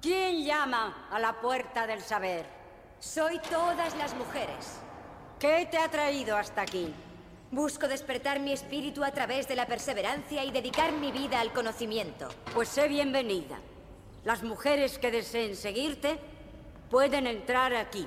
¿Quién llama a la puerta del saber? Soy todas las mujeres. ¿Qué te ha traído hasta aquí? Busco despertar mi espíritu a través de la perseverancia y dedicar mi vida al conocimiento. Pues sé bienvenida. Las mujeres que deseen seguirte pueden entrar aquí.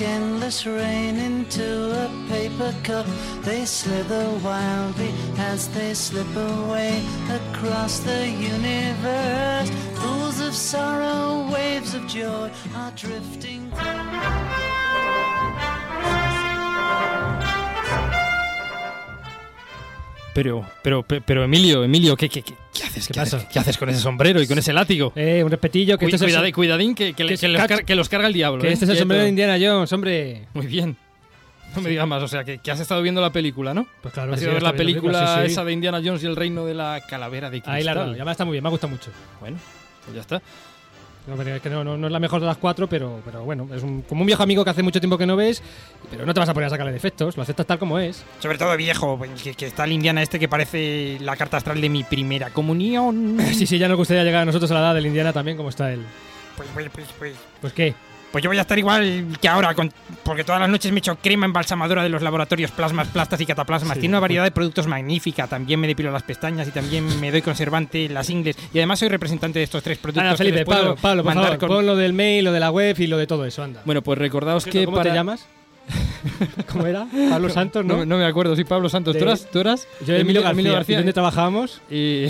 Endless rain into a paper cup. They slither wildly as they slip away across the universe. Pools of sorrow, waves of joy are drifting. Pero, pero, pe- pero Emilio, Emilio, ¿qué, qué, qué, qué haces? ¿Qué haces? ¿Qué haces con ese sombrero y con ese látigo? Eh, un respetillo, que Cuid- este es el, cuidadín, que, que, los cacho- car- que los carga el diablo. que ¿eh? este es el sombrero de Indiana Jones, hombre. Muy bien. No me digas más, o sea, que, has estado viendo la película, ¿no? Pues claro, Has ido sí, a ver la película sí, sí. esa de Indiana Jones y el reino de la calavera de cristal. Ahí la he dado, y además está muy bien, me ha gustado mucho. Bueno, pues ya está. Es que no, no- no es la mejor de las cuatro, pero, pero bueno, es un- como un viejo amigo que hace mucho tiempo que no ves, pero no te vas a poner a sacarle defectos, lo aceptas tal como es. Sobre todo viejo, que, que está el Indiana este que parece la carta astral de mi primera comunión. Sí, sí, ya nos gustaría llegar a nosotros a la edad del Indiana también, como está él. Pues, pues, pues, pues, Pues qué, pues yo voy a estar igual que ahora, con- porque todas las noches me echo crema embalsamadora de los laboratorios Plasmas, Plastas y Cataplasmas. Sí. Tiene una variedad de productos magnífica. También me depilo las pestañas y también me doy conservante en las ingles. Y además soy representante de estos tres productos. Que Felipe, les puedo Pablo, Pablo, por favor, con- pon lo del mail, lo de la web y lo de todo eso, anda. Bueno, pues recordaos que ¿Cómo para... te llamas? ¿Cómo era? Pablo Santos, ¿no? No, no me acuerdo, sí, Pablo Santos. ¿Tú eras? ¿Tú eras? Yo, Emilio, García. ¿Y ¿Dónde trabajábamos? Y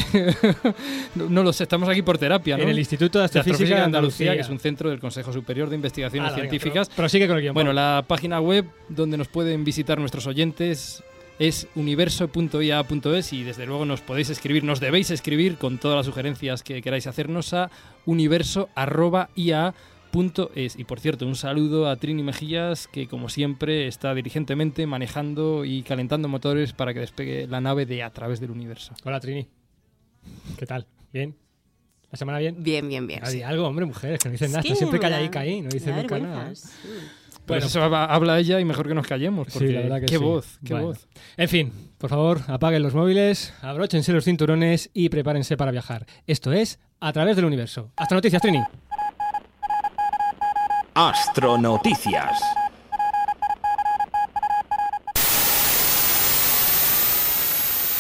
no, no lo sé, estamos aquí por terapia, ¿no? En el Instituto de Astrofísica, de Andalucía, que es un centro del Consejo Superior de Investigaciones Ah, venga, Científicas. Pero, prosigue con el guion. Bueno, la página web donde nos pueden visitar nuestros oyentes es universo.ia.es y desde luego nos podéis escribir, nos debéis escribir con todas las sugerencias que queráis hacernos a universo.ia.es. Y por cierto, un saludo a Trini Mejías, que como siempre está diligentemente manejando y calentando motores para que despegue la nave de a través del universo. Hola, Trini. ¿Qué tal? ¿Bien? ¿La semana bien? Bien, bien, bien. Algo, hombre, mujeres, que no dicen Es nada. Está siempre calladica ahí, no dice me da nunca nada. sí. Pues Bueno. eso hab- habla ella y mejor que nos callemos, porque Sí, la verdad que qué sí. voz, qué Bueno. voz. En fin, por favor, apaguen los móviles, abróchense los cinturones y prepárense para viajar. Esto es A través del universo. Hasta noticias, Trini. Astronoticias.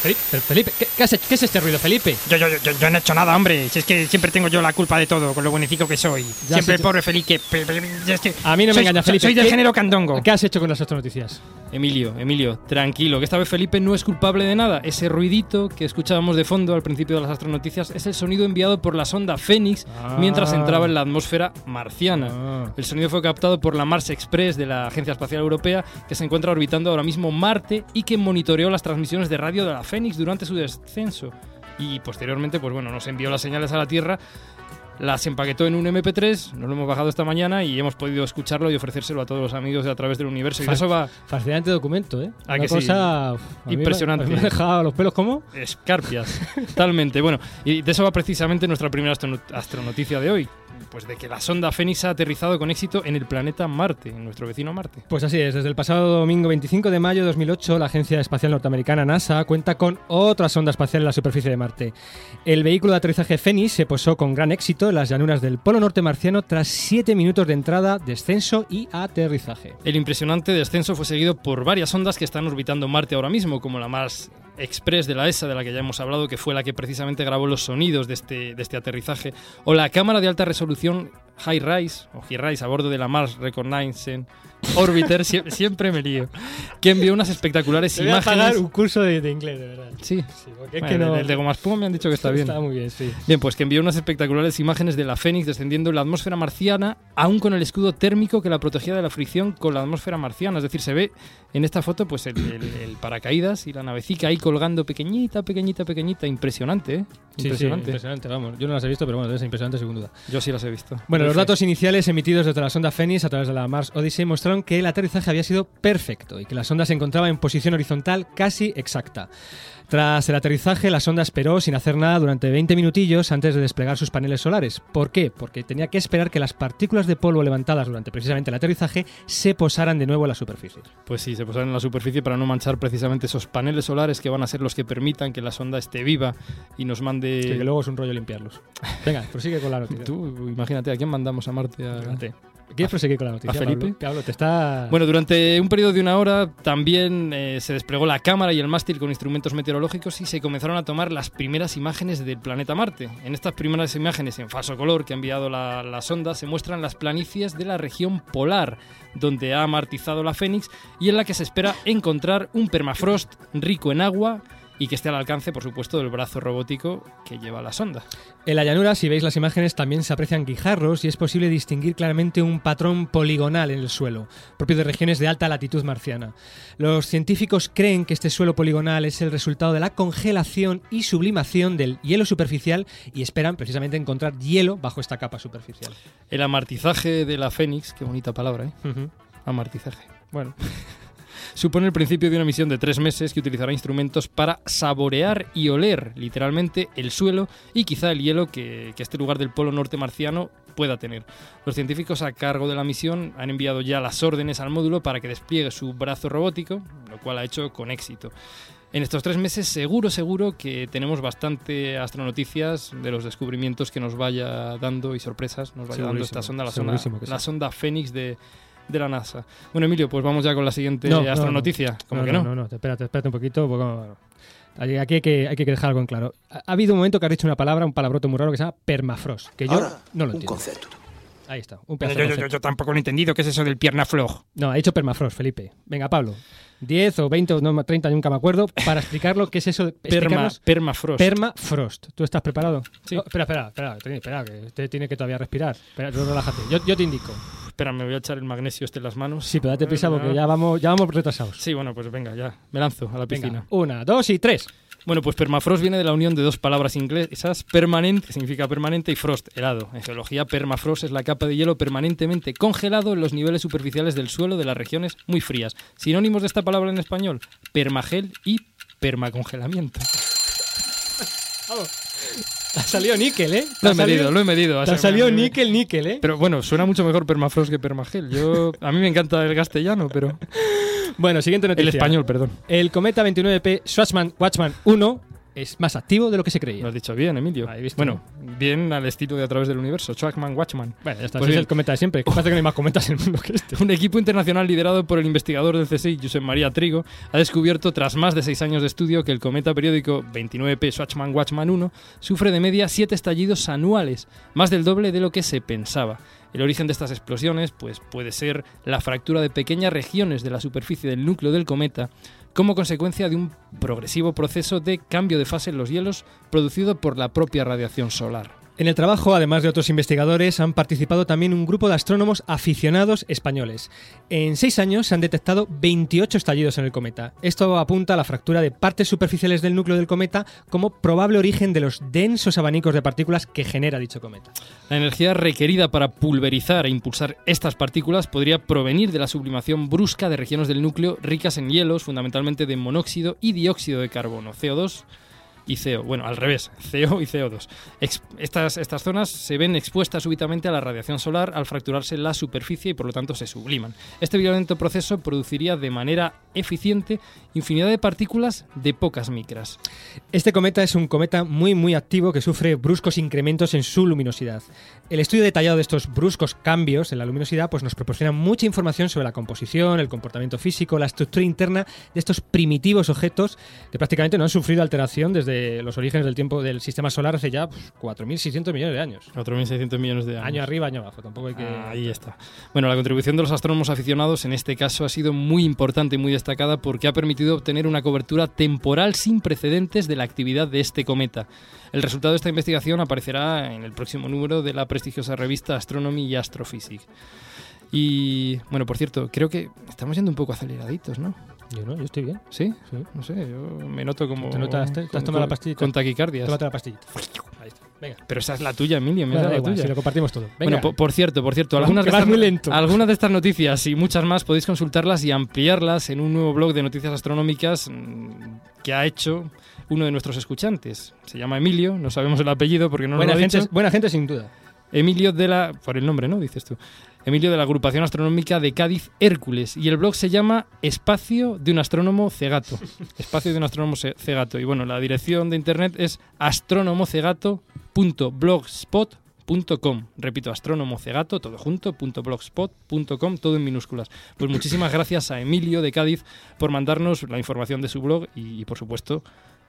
Felipe, ¿qué, qué has hecho? ¿qué es este ruido, Felipe? Yo, yo, yo, yo no he hecho nada, hombre. Si es que siempre tengo yo la culpa de todo, con lo buenicico que soy. Ya siempre el pobre Felipe. es que A mí no me soy- soy- Felipe. Soy del ¿Qué- género candongo. ¿Qué has hecho con las astronoticias? Emilio, Emilio, tranquilo, que esta vez Felipe no es culpable de nada. Ese ruidito que escuchábamos de fondo al principio de las astronoticias es el sonido enviado por la sonda Fénix mientras Ah. entraba en la atmósfera marciana. Ah. El sonido fue captado por la Mars Express de la Agencia Espacial Europea, que se encuentra orbitando ahora mismo Marte y que monitoreó las transmisiones de radio de la Fénix durante su descenso. Y posteriormente, pues bueno, nos envió las señales a la Tierra, las empaquetó en un MP3, nos lo hemos bajado esta mañana y hemos podido escucharlo y ofrecérselo a todos los amigos de a través del universo. Y de Fa- eso va Fascinante documento, ¿eh? Una que cosa me- Impresionante. Me, ha dejado los pelos como. escarpias, totalmente. Bueno, y de eso va precisamente nuestra primera astrono- astronoticia de hoy. Pues de que la sonda Fénix ha aterrizado con éxito en el planeta Marte, en nuestro vecino Marte. Pues así es, desde el pasado domingo 25 de mayo de 2008, la Agencia Espacial Norteamericana NASA cuenta con otra sonda espacial en la superficie de Marte. El vehículo de aterrizaje Fénix se posó con gran éxito en las llanuras del Polo Norte marciano tras 7 minutos de entrada, descenso y aterrizaje. El impresionante descenso fue seguido por varias ondas que están orbitando Marte ahora mismo, como la Mars Express de la ESA, de la que ya hemos hablado, que fue la que precisamente grabó los sonidos de este, de este aterrizaje, o la cámara de alta resolución High Rise, o High Rise, a bordo de la Mars Reconnaissance Orbiter, sie- siempre me lío, que envió unas espectaculares Te voy a pagar imágenes... un curso de, de inglés, de verdad. Sí, Sí, porque es Bueno, que no. el de Goma Espuma me han dicho que está bien. Está muy bien, sí. Bien, pues que envió unas espectaculares imágenes de la Fénix descendiendo en la atmósfera marciana, aún con el escudo térmico que la protegía de la fricción con la atmósfera marciana. Es decir, se ve En esta foto, pues el, el- el paracaídas y la navecica ahí colgando pequeñita, pequeñita, pequeñita, impresionante, ¿eh? Sí, sí, Impresionante. impresionante, vamos. Yo no las he visto, pero bueno, ser impresionante sin duda. Yo sí las he visto. Bueno, los datos iniciales emitidos desde la sonda Phoenix a través de la Mars Odyssey que el aterrizaje había sido perfecto y que la sonda se encontraba en posición horizontal casi exacta. Tras el aterrizaje, la sonda esperó sin hacer nada durante 20 minutillos antes de desplegar sus paneles solares. ¿Por qué? Porque tenía que esperar que las partículas de polvo levantadas durante precisamente el aterrizaje se posaran de nuevo en la superficie. Pues sí, se posaron en la superficie para no manchar precisamente esos paneles solares que van a ser los que permitan que la sonda esté viva y nos mande... Que luego es un rollo limpiarlos. Venga, prosigue con la noticia. Tú, imagínate, ¿a quién mandamos a Marte? A- Fíjate. ¿Quieres proseguir con la noticia? ¿A Felipe? Pablo? Pablo, te está... Bueno, durante un periodo de una hora también eh, se desplegó la cámara y el mástil con instrumentos meteorológicos y se comenzaron a tomar las primeras imágenes del planeta Marte. En estas primeras imágenes en falso color que ha enviado la, la sonda se muestran las planicies de la región polar, donde ha amartizado la Fénix y en la que se espera encontrar un permafrost rico en agua y que esté al alcance, por supuesto, del brazo robótico que lleva la sonda. En la llanura, si veis las imágenes, también se aprecian guijarros y es posible distinguir claramente un patrón poligonal en el suelo, propio de regiones de alta latitud marciana. Los científicos creen que este suelo poligonal es el resultado de la congelación y sublimación del hielo superficial y esperan precisamente encontrar hielo bajo esta capa superficial. El amartizaje de la Fénix, qué bonita palabra, ¿eh? Amartizaje. Bueno, supone el principio de una misión de tres meses que utilizará instrumentos para saborear y oler literalmente el suelo y quizá el hielo que, que este lugar del polo norte marciano pueda tener. Los científicos a cargo de la misión han enviado ya las órdenes al módulo para que despliegue su brazo robótico, lo cual ha hecho con éxito. En estos tres meses seguro, seguro que tenemos bastante astronoticias de los descubrimientos que nos vaya dando y sorpresas nos vaya dando esta sonda, la sonda, sí. la sonda Fénix de, de la NASA. Bueno, Emilio, pues vamos ya con la siguiente No, no, astronoticia. ¿Cómo no, que no? No, no, no, espérate, espérate un poquito. porque, Aquí hay que, hay que dejar algo en claro. Ha, ha habido un momento que has dicho una palabra, un palabrote muy raro que se llama permafrost, que yo Ahora, no lo un entiendo. concepto. Ahí está, un pedazo yo, yo- concepto. yo tampoco lo he entendido. ¿Qué es eso del pierna floj? No, ha dicho permafrost, Felipe. Venga, Pablo. 10 o 20 o no, 30, nunca me acuerdo, para explicarlo qué es eso de Perma, permafrost. permafrost. ¿Tú estás preparado? Sí. Oh, espera, espera, espera, espera, que usted tiene que todavía respirar. Espera, relájate. Yo, yo te indico. Espera, me voy a echar el magnesio este en las manos. Sí, pero date prisa porque ya vamos, ya vamos retrasados. Sí, bueno, pues venga, ya. Me lanzo a la piscina. Venga, una, dos y tres. Bueno, pues permafrost viene de la unión de dos palabras inglesas, permanent, que significa permanente, y frost, helado. En geología, permafrost es la capa de hielo permanentemente congelado en los niveles superficiales del suelo de las regiones muy frías. Sinónimos de esta palabra en español, permagel y permacongelamiento. Te ha salido níquel, ¿eh? Lo he medido, lo he medido. Te ha salido níquel, níquel, ¿eh? Pero bueno, suena mucho mejor permafrost que permagel. Yo, a mí me encanta el castellano, pero... Bueno, siguiente noticia. El español, perdón. El cometa 29P Schwarzman Watchman 1 es más activo de lo que se Lo creía. has dicho bien, Emilio. Visto, bueno, bien al estilo de A través del universo. Trackman, Watchman. Bueno, ya está. Pues es el cometa de siempre. Parece que no hay más cometas en el mundo que este. Un equipo internacional liderado por el investigador del CSIC, Josep María Trigo, ha descubierto, tras más de seis años de estudio, que el cometa periódico 29P Swatchman-Watchman 1 sufre de media siete estallidos anuales, más del doble de lo que se pensaba. El origen de estas explosiones pues, puede ser la fractura de pequeñas regiones de la superficie del núcleo del cometa como consecuencia de un progresivo proceso de cambio de fase en los hielos producido por la propia radiación solar. En el trabajo, además de otros investigadores, han participado también un grupo de astrónomos aficionados españoles. En seis años se han detectado 28 estallidos en el cometa. Esto apunta a la fractura de partes superficiales del núcleo del cometa como probable origen de los densos abanicos de partículas que genera dicho cometa. La energía requerida para pulverizar e impulsar estas partículas podría provenir de la sublimación brusca de regiones del núcleo ricas en hielos, fundamentalmente de monóxido y dióxido de carbono, CO2 y CO. Bueno, al revés, CO y CO2. Ex- estas, estas zonas se ven expuestas súbitamente a la radiación solar al fracturarse la superficie y por lo tanto se subliman. Este violento proceso produciría de manera eficiente infinidad de partículas de pocas micras. Este cometa es un cometa muy muy activo que sufre bruscos incrementos en su luminosidad. El estudio detallado de estos bruscos cambios en la luminosidad pues nos proporciona mucha información sobre la composición, el comportamiento físico, la estructura interna de estos primitivos objetos que prácticamente no han sufrido alteración desde los orígenes del tiempo del sistema solar hace ya pues, 4.600 millones de años. 4.600 millones de años. Año arriba, año abajo, tampoco hay que... Ah, Ahí está. Bueno, la contribución de los astrónomos aficionados en este caso ha sido muy importante y muy destacada porque ha permitido obtener una cobertura temporal sin precedentes de la actividad de este cometa. El resultado de esta investigación aparecerá en el próximo número de la prestigiosa revista Astronomy y Astrophysics. Y bueno, por cierto, creo que estamos yendo un poco aceleraditos, ¿no? Yo no, yo estoy bien. ¿Sí? Sí. No sé, yo me noto como... ¿Te notas? ¿Te has tomado la pastillita? Con taquicardias. Tómate la pastillita. Ahí está. Venga. Pero esa es la tuya, Emilio, la igual, tuya. si lo compartimos todo. Venga. Bueno, po- por, cierto, por cierto, algunas de, estas, algunas de estas noticias y muchas más podéis consultarlas y ampliarlas en un nuevo blog de noticias astronómicas mm, que ha hecho uno de nuestros escuchantes. Se llama Emilio, no sabemos el apellido porque no nos buena, lo ha gente, dicho. buena gente sin duda. Emilio de la. Por el nombre, ¿no? Dices tú. Emilio de la Agrupación Astronómica de Cádiz Hércules. Y el blog se llama Espacio de un Astrónomo Cegato. Espacio de un Astrónomo Cegato. Y bueno, la dirección de internet es astrónomocegato.blogspot.com. Repito, astrónomocegato, todo junto, punto blogspot.com, todo en minúsculas. Pues muchísimas gracias a Emilio de Cádiz por mandarnos la información de su blog y, y, por supuesto,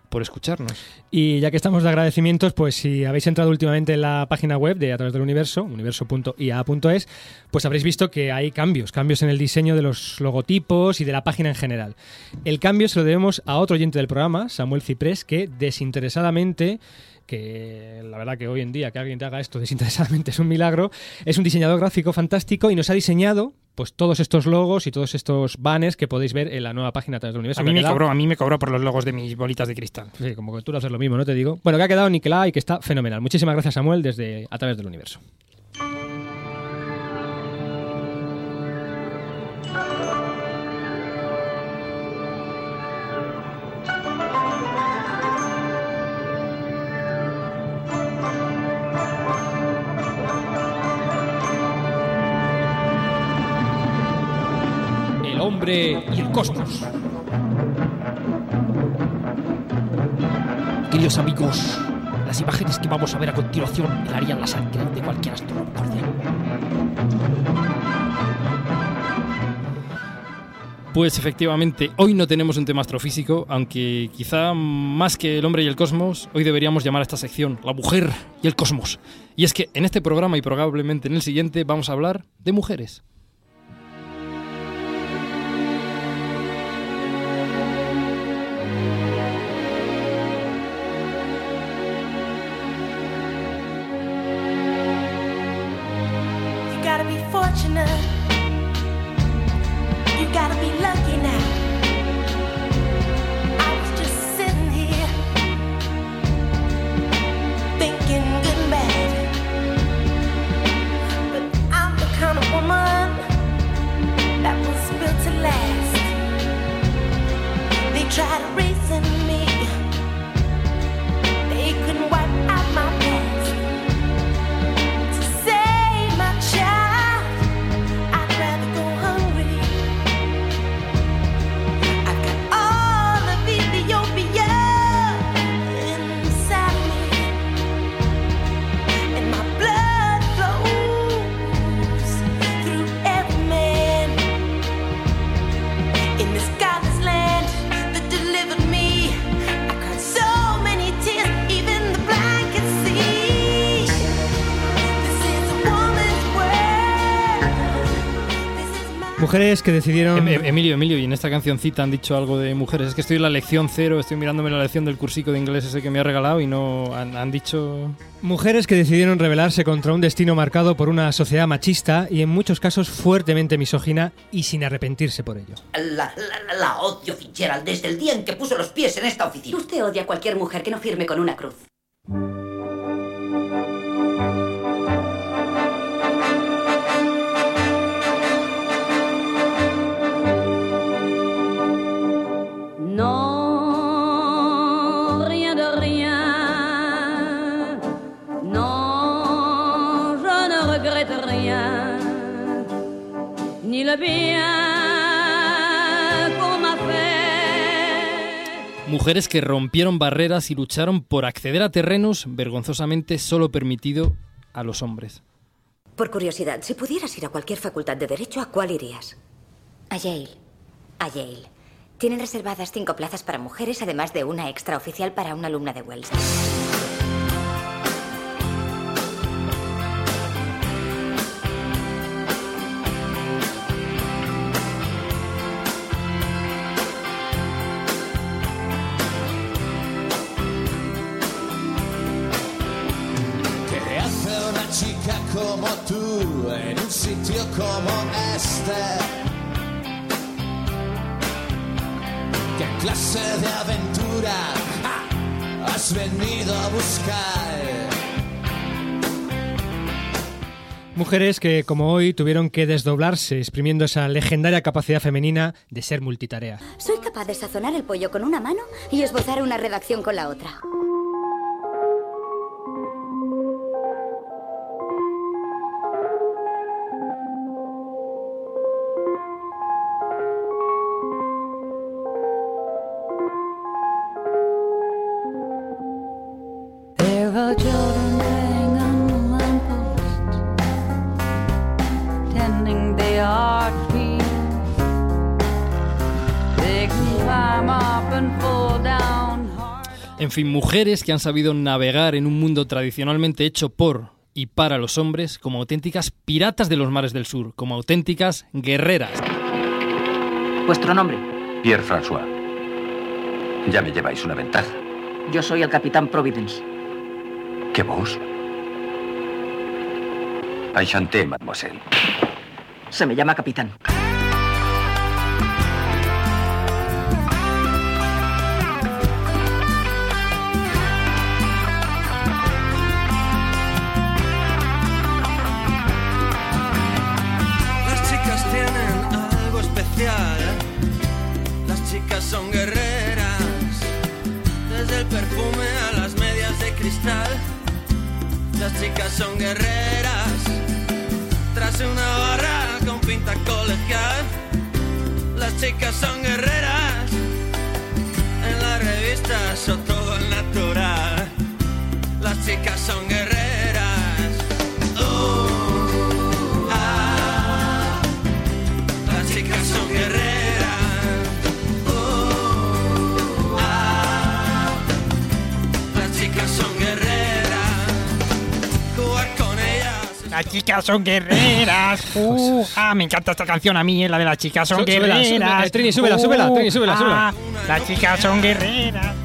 por escucharnos. Y ya que estamos de agradecimientos, pues si habéis entrado últimamente en la página web de A través del universo, universo.ia.es, pues habréis visto que hay cambios, cambios en el diseño de los logotipos y de la página en general. El cambio se lo debemos a otro oyente del programa, Samuel Ciprés, que desinteresadamente que la verdad que hoy en día que alguien te haga esto desinteresadamente es un milagro, es un diseñador gráfico fantástico y nos ha diseñado pues todos estos logos y todos estos banners que podéis ver en la nueva página a través del universo. A mí, me quedado- cobró, a mí me cobró por los logos de mis bolitas de cristal. Sí, como que tú lo haces lo mismo, ¿no? Te digo. Bueno, que ha quedado niquelada y que está fenomenal. Muchísimas gracias, Samuel, desde A través del universo. Y el cosmos. Queridos amigos, las imágenes que vamos a ver a continuación helarían la sangre de cualquier astrónomo cordial. Pues efectivamente, hoy no tenemos un tema astrofísico, aunque quizá más que el hombre y el cosmos, hoy deberíamos llamar a esta sección La mujer y el cosmos. Y es que en este programa y probablemente en el siguiente vamos a hablar de mujeres. watching us. Mujeres que decidieron... Em- em- Emilio, Emilio, y en esta cancioncita han dicho algo de mujeres. Es que estoy en la lección cero, estoy mirándome la lección del cursico de inglés ese que me ha regalado y no han, han dicho... Mujeres que decidieron rebelarse contra un destino marcado por una sociedad machista y en muchos casos fuertemente misógina y sin arrepentirse por ello. La, la, la odio, Fitzgerald, desde el día en que puso los pies en esta oficina. Usted odia a cualquier mujer que no firme con una cruz. Mujeres que rompieron barreras y lucharon por acceder a terrenos vergonzosamente solo permitido a los hombres. Por curiosidad, si pudieras ir a cualquier facultad de Derecho, ¿a cuál irías? A Yale. A Yale. Tienen reservadas cinco plazas para mujeres, además de una extraoficial para una alumna de Wells. ¿Qué clase de aventura ah, has venido a buscar? Mujeres que, como hoy, tuvieron que desdoblarse, exprimiendo esa legendaria capacidad femenina de ser multitarea. Soy capaz de sazonar el pollo con una mano y esbozar una redacción con la otra. En fin, mujeres que han sabido navegar en un mundo tradicionalmente hecho por y para los hombres como auténticas piratas de los mares del sur, como auténticas guerreras. ¿Vuestro nombre? Pierre François. Ya me lleváis una ventaja. Yo soy el capitán Providence. ¿Qué vos? Enchanté, mademoiselle. Se me llama capitán. Perfume a las medias de cristal. Las chicas son guerreras. Tras una barra con pinta colegial. Las chicas son guerreras. En las revistas o todo natural. Las chicas son guerreras. Las chicas son guerreras. Uh, ah, me encanta esta canción a mí, eh, la de las chicas son Sú- súbela, guerreras. súbela, eh, Trini, súbela, súbela, Trini, súbela, súbela. ah, Las chicas son guerreras.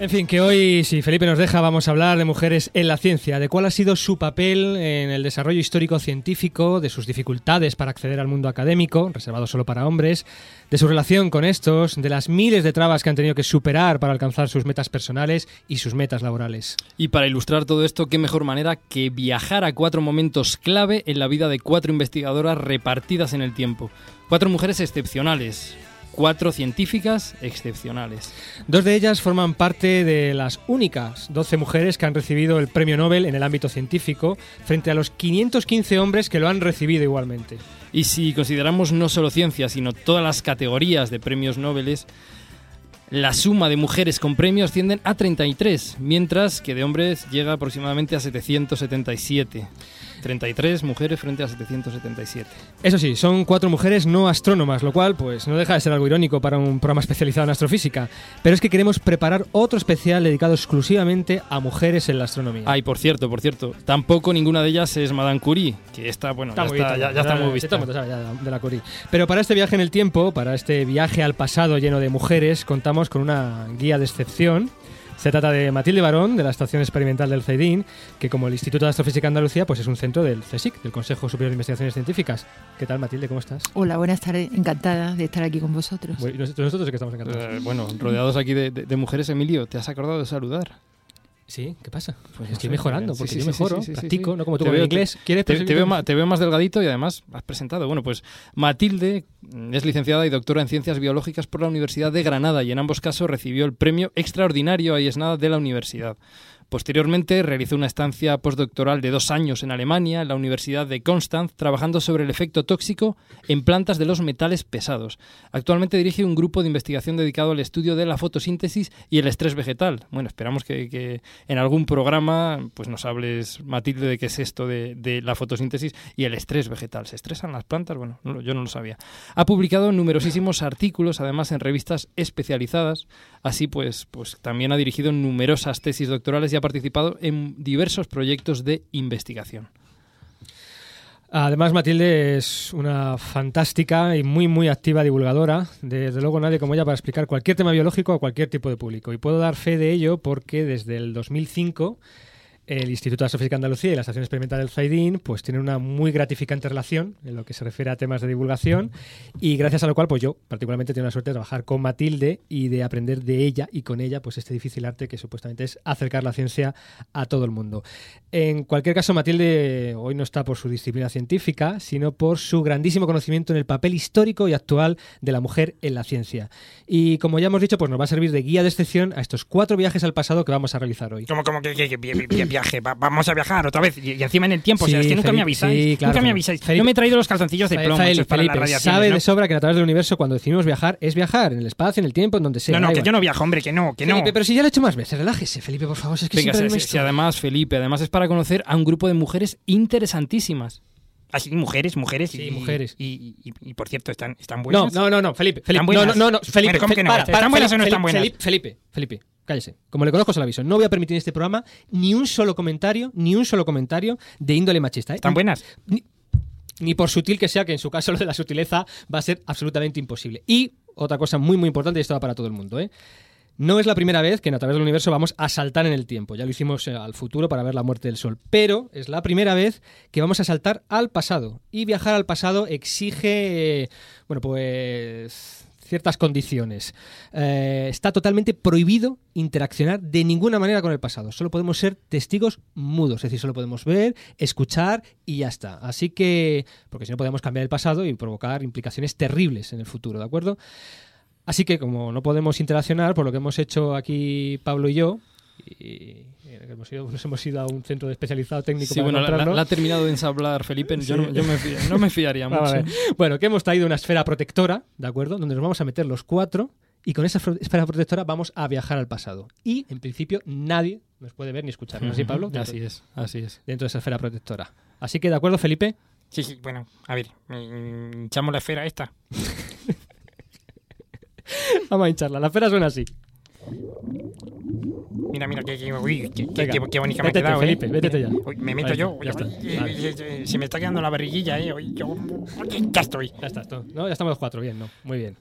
En fin, que hoy, si Felipe nos deja, vamos a hablar de mujeres en la ciencia, de cuál ha sido su papel en el desarrollo histórico científico, de sus dificultades para acceder al mundo académico, reservado solo para hombres, de su relación con estos, de las miles de trabas que han tenido que superar para alcanzar sus metas personales y sus metas laborales. Y para ilustrar todo esto, qué mejor manera que viajar a cuatro momentos clave en la vida de cuatro investigadoras repartidas en el tiempo. Cuatro mujeres excepcionales, cuatro científicas excepcionales. Dos de ellas forman parte de las únicas 12 mujeres que han recibido el premio Nobel en el ámbito científico, frente a los 515 hombres que lo han recibido igualmente. Y si consideramos no solo ciencia, sino todas las categorías de premios Nobel, la suma de mujeres con premios ascienden a 33, mientras que de hombres llega aproximadamente a 777. 33 mujeres frente a 777. Eso sí, son cuatro mujeres no astrónomas, lo cual pues no deja de ser algo irónico para un programa especializado en astrofísica. Pero es que queremos preparar otro especial dedicado exclusivamente a mujeres en la astronomía. Ay, por cierto, por cierto, tampoco ninguna de ellas es Madame Curie, que está, bueno, ya, muy está, bien, ya, ya está muy vista. ya, de la Curie. Pero para este viaje en el tiempo, para este viaje al pasado lleno de mujeres, contamos con una guía de excepción. Se trata de Matilde Barón, de la Estación Experimental del CEDIN, que como el Instituto de Astrofísica Andalucía, pues es un centro del CSIC, del Consejo Superior de Investigaciones Científicas. ¿Qué tal, Matilde? ¿Cómo estás? Hola, buenas tardes. Encantada de estar aquí con vosotros. Bueno, nosotros, que estamos encantados. Eh, bueno, rodeados aquí de, de- de mujeres, Emilio, ¿te has acordado de saludar? Sí, ¿qué pasa? Pues Estoy mejorando, porque sí, yo mejoro, sí, practico, no como tú Te veo- inglés. ¿Quieres te, te veo más, te veo más delgadito y además has presentado. Bueno, pues Matilde mm, es licenciada y doctora en Ciencias Biológicas por la Universidad de Granada y en ambos casos recibió el premio extraordinario a Iesnada de la universidad. Posteriormente realizó una estancia postdoctoral de dos años en Alemania, en la Universidad de Konstanz, trabajando sobre el efecto tóxico en plantas de los metales pesados. Actualmente dirige un grupo de investigación dedicado al estudio de la fotosíntesis y el estrés vegetal. Bueno, esperamos que, en algún programa pues nos hables, Matilde, de qué es esto de, la fotosíntesis y el estrés vegetal. ¿Se estresan las plantas? Bueno, no yo no lo sabía. Ha publicado numerosísimos artículos, además en revistas especializadas. Así pues, pues también ha dirigido numerosas tesis doctorales y ha participado en diversos proyectos de investigación. Además, Matilde es una fantástica y muy, muy activa divulgadora. Desde luego, nadie como ella para explicar cualquier tema biológico a cualquier tipo de público. Y puedo dar fe de ello porque desde el 2005 el Instituto de Astrofísica Andalucía y la Estación Experimental del Zaidín pues tienen una muy gratificante relación en lo que se refiere a temas de divulgación y gracias a lo cual pues yo particularmente tengo la suerte de trabajar con Matilde y de aprender de ella y con ella pues este difícil arte que supuestamente es acercar la ciencia a todo el mundo. En cualquier caso Matilde hoy no está por su disciplina científica sino por su grandísimo conocimiento en el papel histórico y actual de la mujer en la ciencia. Y como ya hemos dicho pues nos va a servir de guía de excepción a estos cuatro viajes al pasado que vamos a realizar hoy. Como, como que, que- viaje, va- vamos a viajar otra vez y, y encima en el tiempo, o sea, Sí, es que nunca me avisáis, sí, claro, nunca me avisáis. Felipe. Yo me he traído los calzoncillos de plomo Felipe, para sabe ¿no? de sobra que a través del universo cuando decidimos viajar es viajar en el espacio, en el tiempo, en donde sea. No, no, que igual. yo no viajo, hombre, que no, que no. Felipe, pero si ya lo he hecho más veces, relájese, Felipe, por favor. Es que Venga, siempre si, si- si además, Felipe, además es para conocer a un grupo de mujeres interesantísimas. Así, mujeres, mujeres. Sí, y, mujeres. Y, y- y, por cierto, están, están No, buenas. no, no, no, Felipe, Felipe, ¿Están no, no, buenas? no, no, Felipe, Bueno, ¿cómo que no? para, para, ¿Están buenas o no Felipe, están buenas? Felipe, Felipe, Felipe, cállese. Como le conozco, se lo aviso. No voy a permitir en este programa ni un solo comentario, ni un solo comentario de índole machista. ¿eh? ¿Están buenas? Ni, ni por sutil que sea, que en su caso lo de la sutileza va a ser absolutamente imposible. Y otra cosa muy, muy importante, y esto va para todo el mundo, ¿eh? No es la primera vez que en a través del universo vamos a saltar en el tiempo. Ya lo hicimos eh, al futuro para ver la muerte del Sol. Pero es la primera vez que vamos a saltar al pasado. Y viajar al pasado exige, bueno, pues ciertas condiciones. Eh, está totalmente prohibido interaccionar de ninguna manera con el pasado. Solo podemos ser testigos mudos, es decir, solo podemos ver, escuchar y ya está. Así que, porque si no podemos cambiar el pasado y provocar implicaciones terribles en el futuro, ¿de acuerdo? Así que como no podemos interaccionar, por lo que hemos hecho aquí Pablo y yo, y hemos ido, nos hemos ido a un centro de especializado técnico Sí, para bueno, la, la- ha terminado de ensamblar Felipe. Yo, no, yo me fi- no me fiaría Vamos a mucho. Bueno, que hemos traído una esfera protectora, ¿de acuerdo? Donde nos vamos a meter los cuatro y con esa esfera protectora vamos a viajar al pasado. Y en principio nadie nos puede ver ni escuchar. ¿No es así, Pablo? Así es, así es. Dentro de esa esfera protectora. Así que, ¿de acuerdo, Felipe? Sí, sí, bueno, a ver, mm, echamos la esfera esta. Vamos a hincharla. La esfera suena así. Mira, mira, qué, qué, uy, qué, qué- Venga, qué- qué bonita me ha vétete, quedado, Felipe, ¿eh? vétete ya. Uy, me meto yo. ya está. Vale. se me está quedando la barriguilla, ¿eh? Uy, yo- ya estoy. Ya está, esto, ¿no? Ya estamos los cuatro, bien, ¿no? Muy bien.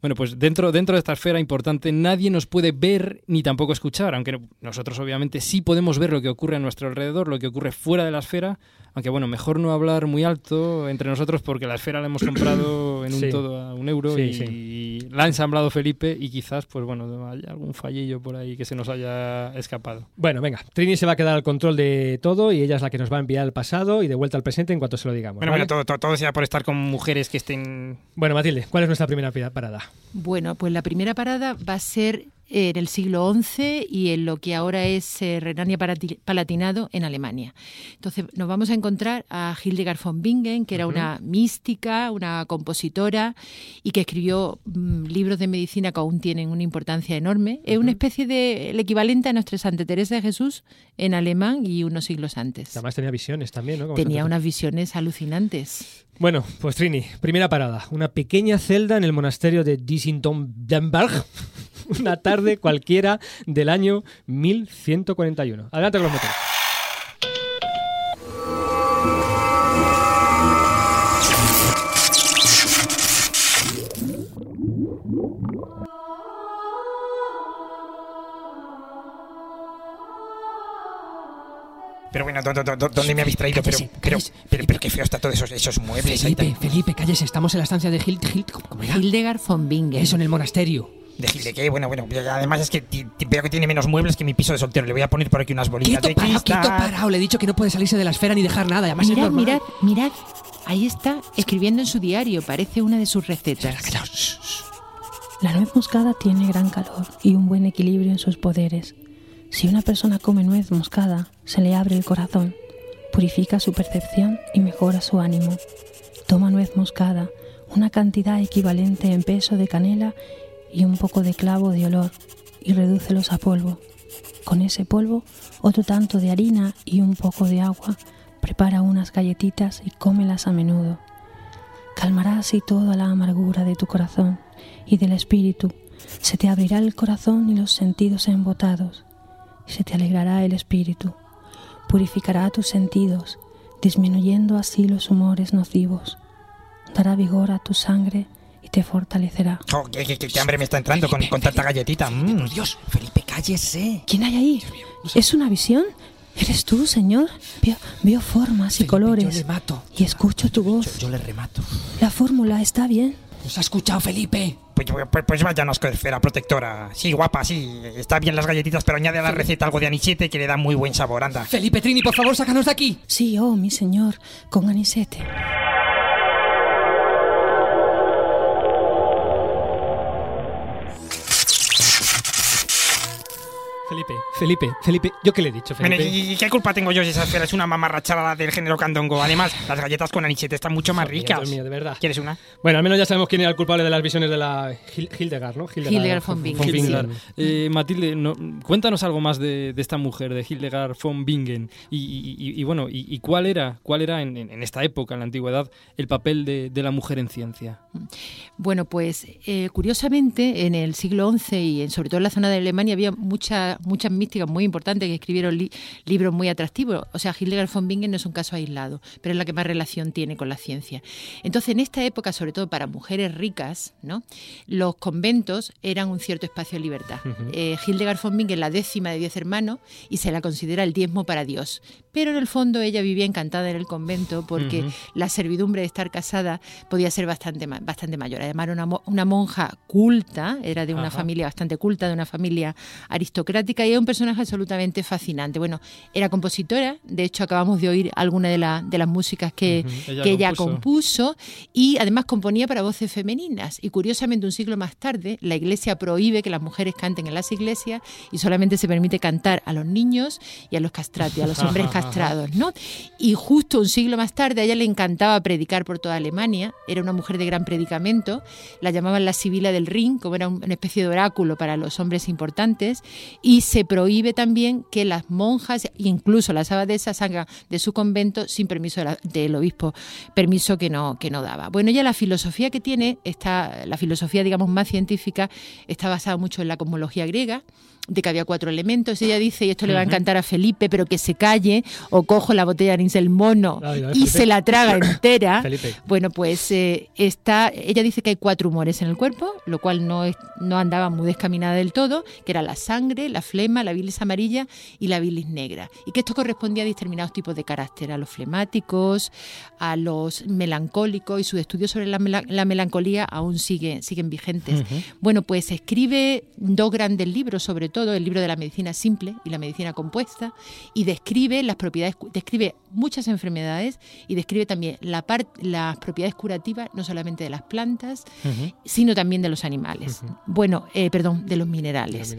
Bueno, pues dentro, dentro de esta esfera importante nadie nos puede ver ni tampoco escuchar, aunque no- nosotros obviamente sí podemos ver lo que ocurre a nuestro alrededor, lo que ocurre fuera de la esfera, aunque bueno, mejor no hablar muy alto entre nosotros porque la esfera la hemos comprado en un Sí. todo a un euro Sí, y, sí. y la ha ensamblado Felipe y quizás pues bueno, hay algún fallillo por ahí que se nos haya escapado. Bueno, venga. Trini se va a quedar al control de todo y ella es la que nos va a enviar al pasado y de vuelta al presente en cuanto se lo digamos. Bueno, ¿vale? bueno, todo, todo, todo sea por estar con mujeres que estén... Bueno, Matilde, ¿cuál es nuestra primera parada? Bueno, pues la primera parada va a ser en el siglo XI y en lo que ahora es eh, Renania-Palatinado en Alemania. Entonces nos vamos a encontrar a Hildegard von Bingen, que era una mística, una compositora y que escribió mm, libros de medicina que aún tienen una importancia enorme. Es una especie de el equivalente a nuestra Santa Teresa de Jesús en alemán y unos siglos antes. Además tenía visiones también, ¿no? Como Tenía unas visiones alucinantes. Bueno, pues Trini, primera parada. Una pequeña celda en el monasterio de Disintomdenberg. Una tarde cualquiera del año 1141. Adelante con los motores. Pero bueno, ¿dó- dó- dó- ¿dónde me habéis traído? Pero, pero, pero, pero qué feo está todos esos, esos muebles ahí. tan- Felipe, Felipe, cállese, estamos en la estancia de Hild, Hild ¿cómo era? Hildegard von Bingen. Eso, en el monasterio. Decirle que, bueno, bueno, además es que veo que tiene menos muebles que mi piso de soltero. Le voy a poner por aquí unas bolitas Quieto, de parado, cristal. quieto, parado. Le he dicho que no puede salirse de la esfera ni dejar nada. Además, Mirad, mirad, mirad. Ahí está, escribiendo en su diario. Parece una de sus recetas. La nuez moscada tiene gran calor y un buen equilibrio en sus poderes. Si una persona come nuez moscada, se le abre el corazón, purifica su percepción y mejora su ánimo. Toma nuez moscada, una cantidad equivalente en peso de canela y un poco de clavo de olor, y redúcelos a polvo. Con ese polvo, otro tanto de harina y un poco de agua, prepara unas galletitas y cómelas a menudo. Calmará así toda la amargura de tu corazón y del espíritu. Se te abrirá el corazón y los sentidos embotados, se te alegrará el espíritu. Purificará tus sentidos, disminuyendo así los humores nocivos. Dará vigor a tu sangre te fortalecerá. Oh, qué, qué- qué- qué hambre me está entrando con, con tanta galletita. Mm. Por Dios, Felipe, cállese. ¿Quién hay ahí? ¿Es una visión? ¿Eres tú, señor? Veo, veo formas y colores. Yo le mato. Y escucho tu voz. Yo le remato. La fórmula está bien. ¿Nos ha escuchado, Felipe? Pues, pues, pues váyanos con esfera protectora. Sí, guapa, sí. Está bien las galletitas, pero añade a la receta algo de anisete que le da muy buen sabor, anda. Felipe Trini, por favor, sácanos de aquí. Sí, oh, mi señor, con anisete. Felipe, Felipe, Felipe, ¿yo qué le he dicho, Bueno, Felipe? ¿y y qué culpa tengo yo si esa esfera es una mamarrachada del género candongo? Además, las galletas con anisete están mucho más ricas. Dios mío, de verdad. ¿Quieres una? Bueno, al menos ya sabemos quién era el culpable de las visiones de la Hil- Hildegard, ¿no? Hildegard von Bingen, Hildegard. Eh, Matilde, no- cuéntanos algo más de, de esta mujer, de Hildegard von Bingen. Y, y- y- y bueno, y, y cuál era, cuál era en, en- en esta época, en la antigüedad, el papel de, de la mujer en ciencia? Bueno, pues eh, curiosamente en el siglo XI y en, sobre todo en la zona de Alemania había mucha- muchas místicas muy importantes que escribieron li- libros muy atractivos. O sea, Hildegard von Bingen no es un caso aislado, pero es la que más relación tiene con la ciencia. Entonces, en esta época, sobre todo para mujeres ricas, ¿no? los conventos eran un cierto espacio de libertad. Eh, Hildegard von Bingen, la décima de diez hermanos, y se la considera el diezmo para Dios. Pero en el fondo ella vivía encantada en el convento porque la servidumbre de estar casada podía ser bastante, bastante mayor. Además, era una, mo- una monja culta, era de una Ajá. familia bastante culta, de una familia aristocrática y era un personaje absolutamente fascinante. Bueno, era compositora, de hecho acabamos de oír alguna de, la- de las músicas que, Ujú. Ella que ella compuso. y además componía para voces femeninas. Y curiosamente, un siglo más tarde, la iglesia prohíbe que las mujeres canten en las iglesias y solamente se permite cantar a los niños y a los castrati, a los hombres castrados, ¿no? Y justo un siglo más tarde, a ella le encantaba predicar por toda Alemania, era una mujer de gran predicamento, la llamaban la Sibila del Ring, como era un- una especie de oráculo para los hombres importantes, y se prohíbe también que las monjas, incluso las abadesas, salgan de su convento sin permiso del obispo, permiso que no, que no daba. Bueno, ella la filosofía que tiene, está, la filosofía, digamos, más científica, está basada mucho en la cosmología griega, de que había cuatro elementos. Ella dice, y esto le va a encantar a Felipe, pero que se calle, o cojo la botella de anís del mono y se la traga entera. Felipe. Bueno, pues eh, está, ella dice que hay cuatro humores en el cuerpo, lo cual no, es- no andaba muy descaminada del todo, que era la sangre, la flema, la bilis amarilla y la bilis negra. Y que esto correspondía a determinados tipos de carácter, a los flemáticos, a los melancólicos, y sus estudios sobre la, mela- la melancolía aún sigue- siguen vigentes. Bueno, pues escribe dos grandes libros, sobre todo el libro de la medicina simple y la medicina compuesta, y describe las propiedades, describe muchas enfermedades y describe también la las propiedades curativas, no solamente de las plantas, sino también de los animales. Bueno, eh, perdón, de los minerales.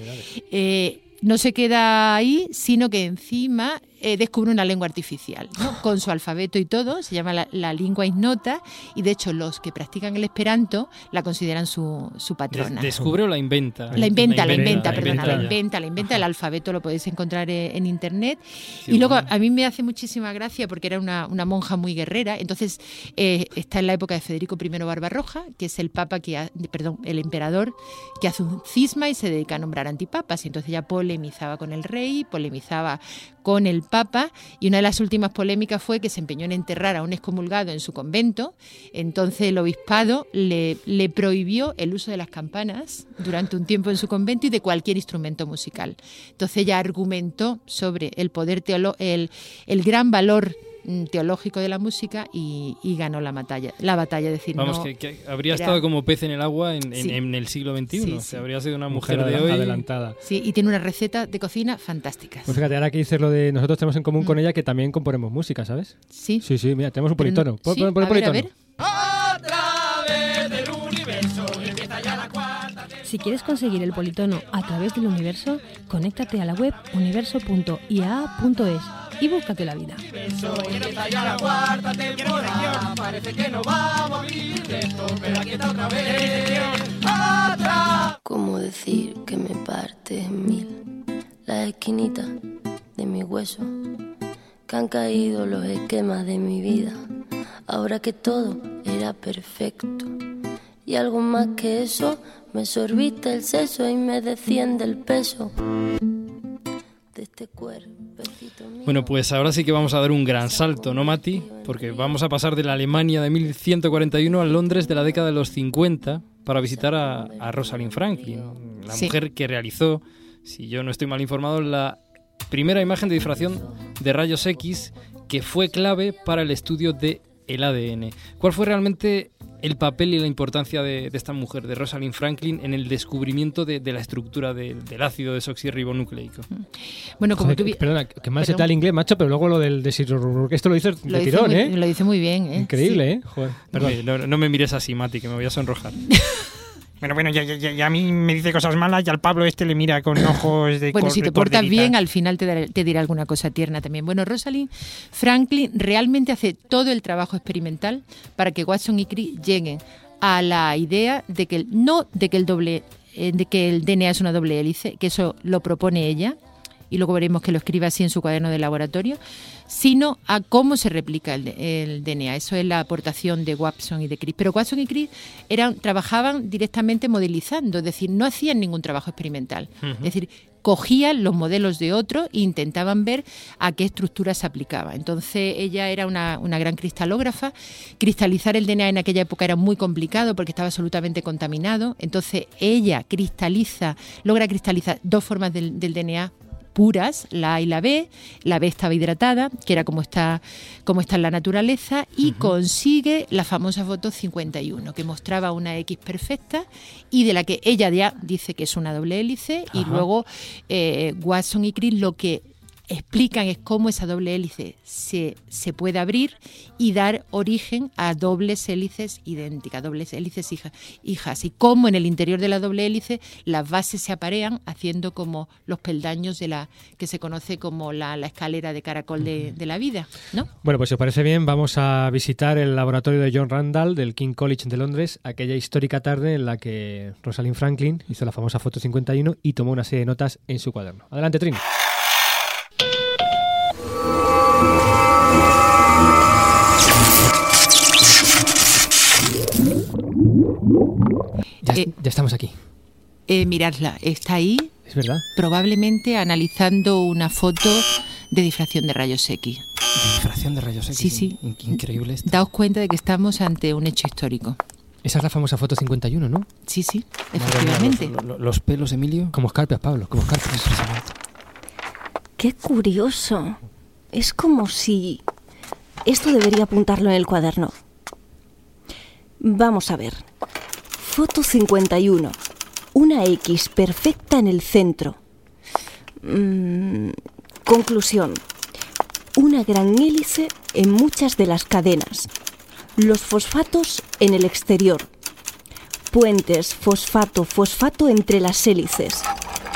Eh, no se queda ahí, sino que encima eh, descubre una lengua artificial, ¿no? con su alfabeto y todo, se llama la, la lengua ignota, y de hecho los que practican el esperanto la consideran su, su patrona. ¿Descubre o la inventa? La inventa, la inventa, la perdona, la inventa, la inventa. El alfabeto lo podéis encontrar eh, en internet. Qué y luego bueno. a mí me hace muchísima gracia porque era una, una monja muy guerrera. Entonces eh, está en la época de Federico I Barbarroja, que es el papa que, ha- perdón, el emperador que hace un cisma y se dedica a nombrar antipapas. Y entonces ya polemizaba con el rey, polemizaba con el papa y una de las últimas polémicas fue que se empeñó en enterrar a un excomulgado en su convento. Entonces el obispado le, le prohibió el uso de las campanas durante un tiempo en su convento y de cualquier instrumento musical. Entonces ella argumentó sobre el poder teolo el, el gran valor teológico de la música y, y ganó la batalla. La batalla, es decir, Vamos, no- que, que habría era- estado como pez en el agua en, en- Sí. en el siglo XXI. Sí, O sea, sí. habría sido una Mujer mujer, de hoy. adelantada. Sí, y tiene una receta de cocina fantásticas. Pues fíjate, ahora que dices lo de nosotros tenemos en común con ella que también componemos música, ¿sabes? Mm. Sí. Sí, sí, mira, tenemos un politono. Pon- sí, pon- pon a ver, a ver. Si quieres conseguir el politono a través del universo, conéctate a la web universo.ia.es y búscate la vida. ¿Cómo decir que me parte en mil la esquinita de mi hueso? Que han caído los esquemas de mi vida, ahora que todo era perfecto. Y algo más que eso, me sorbiste el seso y me desciende el peso de este cuerpecito mío. Bueno, pues ahora sí que vamos a dar un gran salto, ¿no, Mati? Porque vamos a pasar de la Alemania de 1141 a Londres de la década de los 50 para visitar a, a Rosalind Franklin, la Sí. mujer que realizó, si yo no estoy mal informado, la primera imagen de difracción de rayos X que fue clave para el estudio de el ADN. ¿Cuál fue realmente el papel y la importancia de, de esta mujer, de Rosalind Franklin, en el descubrimiento de, de la estructura del, del ácido desoxirribonucleico? Bueno, como Joder, tú perdona, que mal se el inglés, macho, pero luego lo del desirrurur, que esto lo dices lo de dice tirón, muy, ¿eh? Lo dice muy bien, ¿eh? Increíble, Sí. ¿eh? Joder, No perdón. me, no- no me mires así, Mati, que me voy a sonrojar. Bueno, bueno, ya, ya, ya- a mí me dice cosas malas y al Pablo este le mira con ojos de Bueno, si te portas bien, al final te, daré- te dirá alguna cosa tierna también. Bueno, Rosalind Franklin realmente hace todo el trabajo experimental para que Watson y Crick lleguen a la idea de que el- no de que el doble eh, de que el DNA es una doble hélice, que eso lo propone ella y luego veremos que lo escribe así en su cuaderno de laboratorio, sino a cómo se replica el, DNA. Eso es la aportación de Watson y de Crick. Pero Watson y Crick eran, trabajaban directamente modelizando, es decir, no hacían ningún trabajo experimental. Es decir, cogían los modelos de otros e intentaban ver a qué estructura se aplicaba. Entonces ella era una, una gran cristalógrafa. Cristalizar el DNA en aquella época era muy complicado porque estaba absolutamente contaminado. Entonces ella cristaliza, logra cristalizar dos formas del, del DNA puras, la A y la B. La B estaba hidratada, que era como está, como está en la naturaleza, y consigue la famosa foto 51, que mostraba una X perfecta y de la que ella ya dice que es una doble hélice, y luego eh, Watson y Crick lo que explican es cómo esa doble hélice se, se puede abrir y dar origen a dobles hélices idénticas, dobles hélices hija- hijas, y cómo en el interior de la doble hélice las bases se aparean haciendo como los peldaños de la que se conoce como la, la escalera de caracol de, de la vida, ¿no? Bueno, pues si os parece bien, vamos a visitar el laboratorio de John Randall del King College de Londres, aquella histórica tarde en la que Rosalind Franklin hizo la famosa foto 51 y tomó una serie de notas en su cuaderno. Adelante, Trini. Ya, Eh, ya estamos aquí. Eh, miradla, está ahí Es verdad. probablemente analizando una foto de difracción de rayos X. Difracción de rayos X. Sí, sí. in- Increíble esto. Daos cuenta de que estamos ante un hecho histórico. Esa es la famosa foto 51, ¿no? Sí, sí, mía, efectivamente. Los, los- los pelos, Emilio. Como escarpias, Pablo, como escarpias. Qué curioso. Es como si... Esto debería apuntarlo en el cuaderno. Vamos a ver. Foto 51. Una X perfecta en el centro. Mm, conclusión. Una gran hélice en muchas de las cadenas. Los fosfatos en el exterior. Puentes fosfato-fosfato entre las hélices.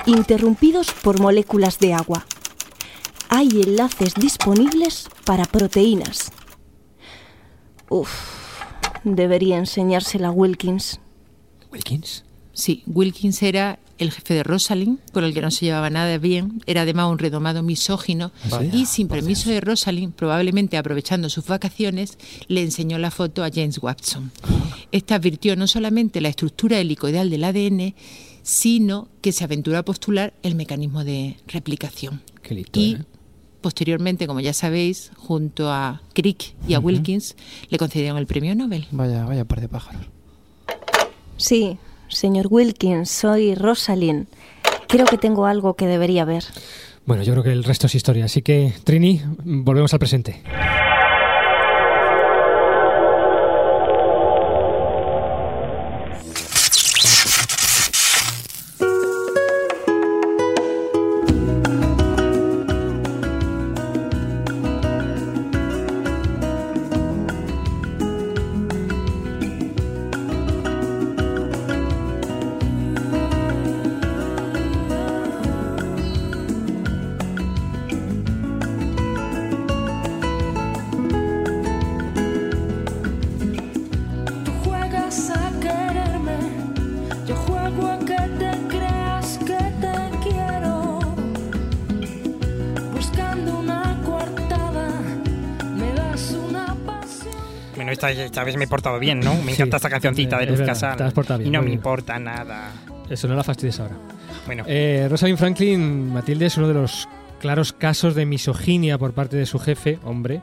Interrumpidos por moléculas de agua. Hay enlaces disponibles para proteínas. Uf, debería enseñársela a Wilkins. ¿Wilkins? Sí, Wilkins era el jefe de Rosalind, con el que no se llevaba nada bien, era además un redomado misógino y sin permiso de Rosalind, probablemente aprovechando sus vacaciones, le enseñó la foto a James Watson. Esta advirtió no solamente la estructura helicoidal del ADN, sino que se aventuró a postular el mecanismo de replicación. Qué listo, y ¿eh? posteriormente, como ya sabéis, junto a Crick y a. Wilkins, le concedieron el premio Nobel. Vaya, vaya par de pájaros. Sí, señor Wilkins, soy Rosalind. Creo que tengo algo que debería ver. Bueno, yo creo que el resto es historia. Así que, Trini, volvemos al presente. Esta, esta vez me he portado bien, ¿no? Me Sí, encanta esta cancioncita de Luz Casal. y no me bien. importa nada. Eso no la fastidies ahora. Bueno. Eh, Rosalind Franklin, Matilde, es uno de los claros casos de misoginia por parte de su jefe, hombre.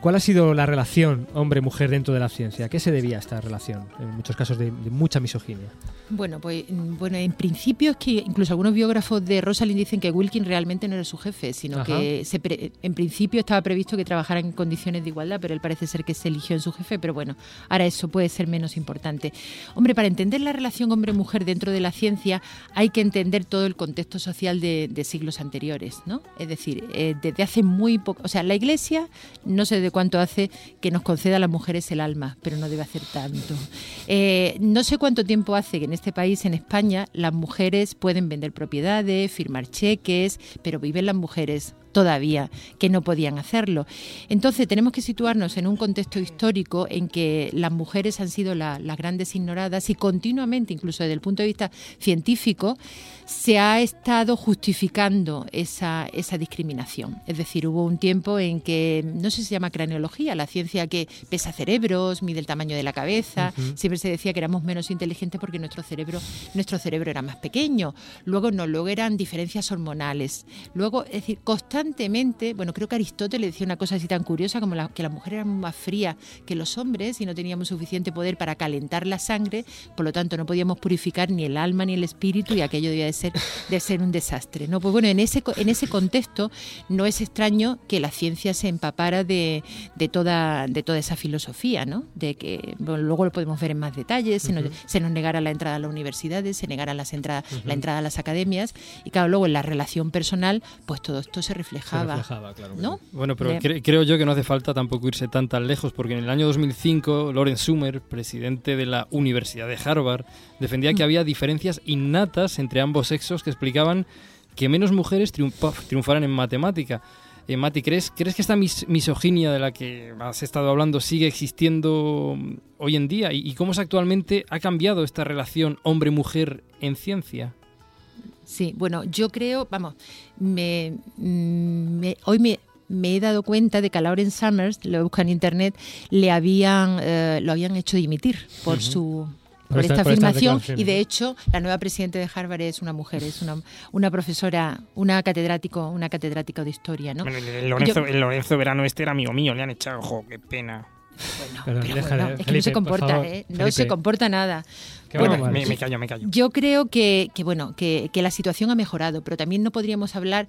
¿Cuál ha sido la relación hombre-mujer dentro de la ciencia? ¿A qué se debía esta relación? En muchos casos de, de mucha misoginia. Bueno, pues mm, bueno, en principio es que incluso algunos biógrafos de Rosalind dicen que Wilkin realmente no era su jefe, sino Ajá. que se pre- en principio estaba previsto que trabajaran en condiciones de igualdad, pero él parece ser que se eligió en su jefe, pero bueno, ahora eso puede ser menos importante. Hombre, para entender la relación hombre-mujer dentro de la ciencia hay que entender todo el contexto social de, de siglos anteriores, ¿no? Es decir, eh, desde hace muy poco, o sea, la Iglesia no sé de cuánto hace que nos conceda a las mujeres el alma, pero no debe hacer tanto. Eh, no sé cuánto tiempo hace que en este país, en España, las mujeres pueden vender propiedades, firmar cheques, pero viven las mujeres todavía que no podían hacerlo. Entonces tenemos que situarnos en un contexto histórico en que las mujeres han sido la- las grandes ignoradas y continuamente, incluso desde el punto de vista científico, se ha estado justificando esa, esa discriminación. Es decir, hubo un tiempo en que, no sé si se llama craneología, la ciencia que pesa cerebros, mide el tamaño de la cabeza, siempre se decía que éramos menos inteligentes porque nuestro cerebro, nuestro cerebro era más pequeño. Luego no, luego eran diferencias hormonales. Luego, es decir, constantemente, bueno, creo que Aristóteles decía una cosa así tan curiosa como la- que las mujeres eran más frías que los hombres y no teníamos suficiente poder para calentar la sangre, por lo tanto no podíamos purificar ni el alma ni el espíritu y aquello debía de ser, de ser un desastre. ¿no? Pues bueno, en ese, en ese contexto no es extraño que la ciencia se empapara de, de toda, de toda esa filosofía, ¿no? de que bueno, luego lo podemos ver en más detalles, se, nos, se nos negara la entrada a las universidades, se negaran las entradas, la entrada a las academias y claro, luego en la relación personal, pues todo esto se reflejaba. reflejaba, claro. ¿no? Bueno, pero De- cre- creo yo que no hace falta tampoco irse tan tan lejos, porque en el año 2005 Lawrence Sumer, presidente de la Universidad de Harvard, defendía que Mm. había diferencias innatas entre ambos sexos que explicaban que menos mujeres triunfa- triunfaran en matemática. Eh, Mati, ¿crees, ¿crees que esta mis- misoginia de la que has estado hablando sigue existiendo mm, hoy en día? ¿Y, y cómo se actualmente ha cambiado esta relación hombre-mujer en ciencia? Sí, bueno, yo creo, vamos, me, mm, me- hoy me, me he dado cuenta de que a Lauren Summers, lo buscan en internet, le habían, eh, lo habían hecho dimitir por su Por por, esta- esta por afirmación y de hecho la nueva presidenta de Harvard es una mujer, es una, una profesora, una catedrático, una catedrática de historia, ¿no? Bueno, el, Lorenzo, Yo- el Lorenzo Verano este era amigo mío, le han echado, ojo, qué pena. Perdón, Pero déjale, bueno, es que no Felipe, se por comporta, favor, ¿eh? No Felipe. se comporta nada. Bueno, mal. Me, me callo, me callo. yo creo que, que, bueno, que, que la situación ha mejorado, pero también no podríamos hablar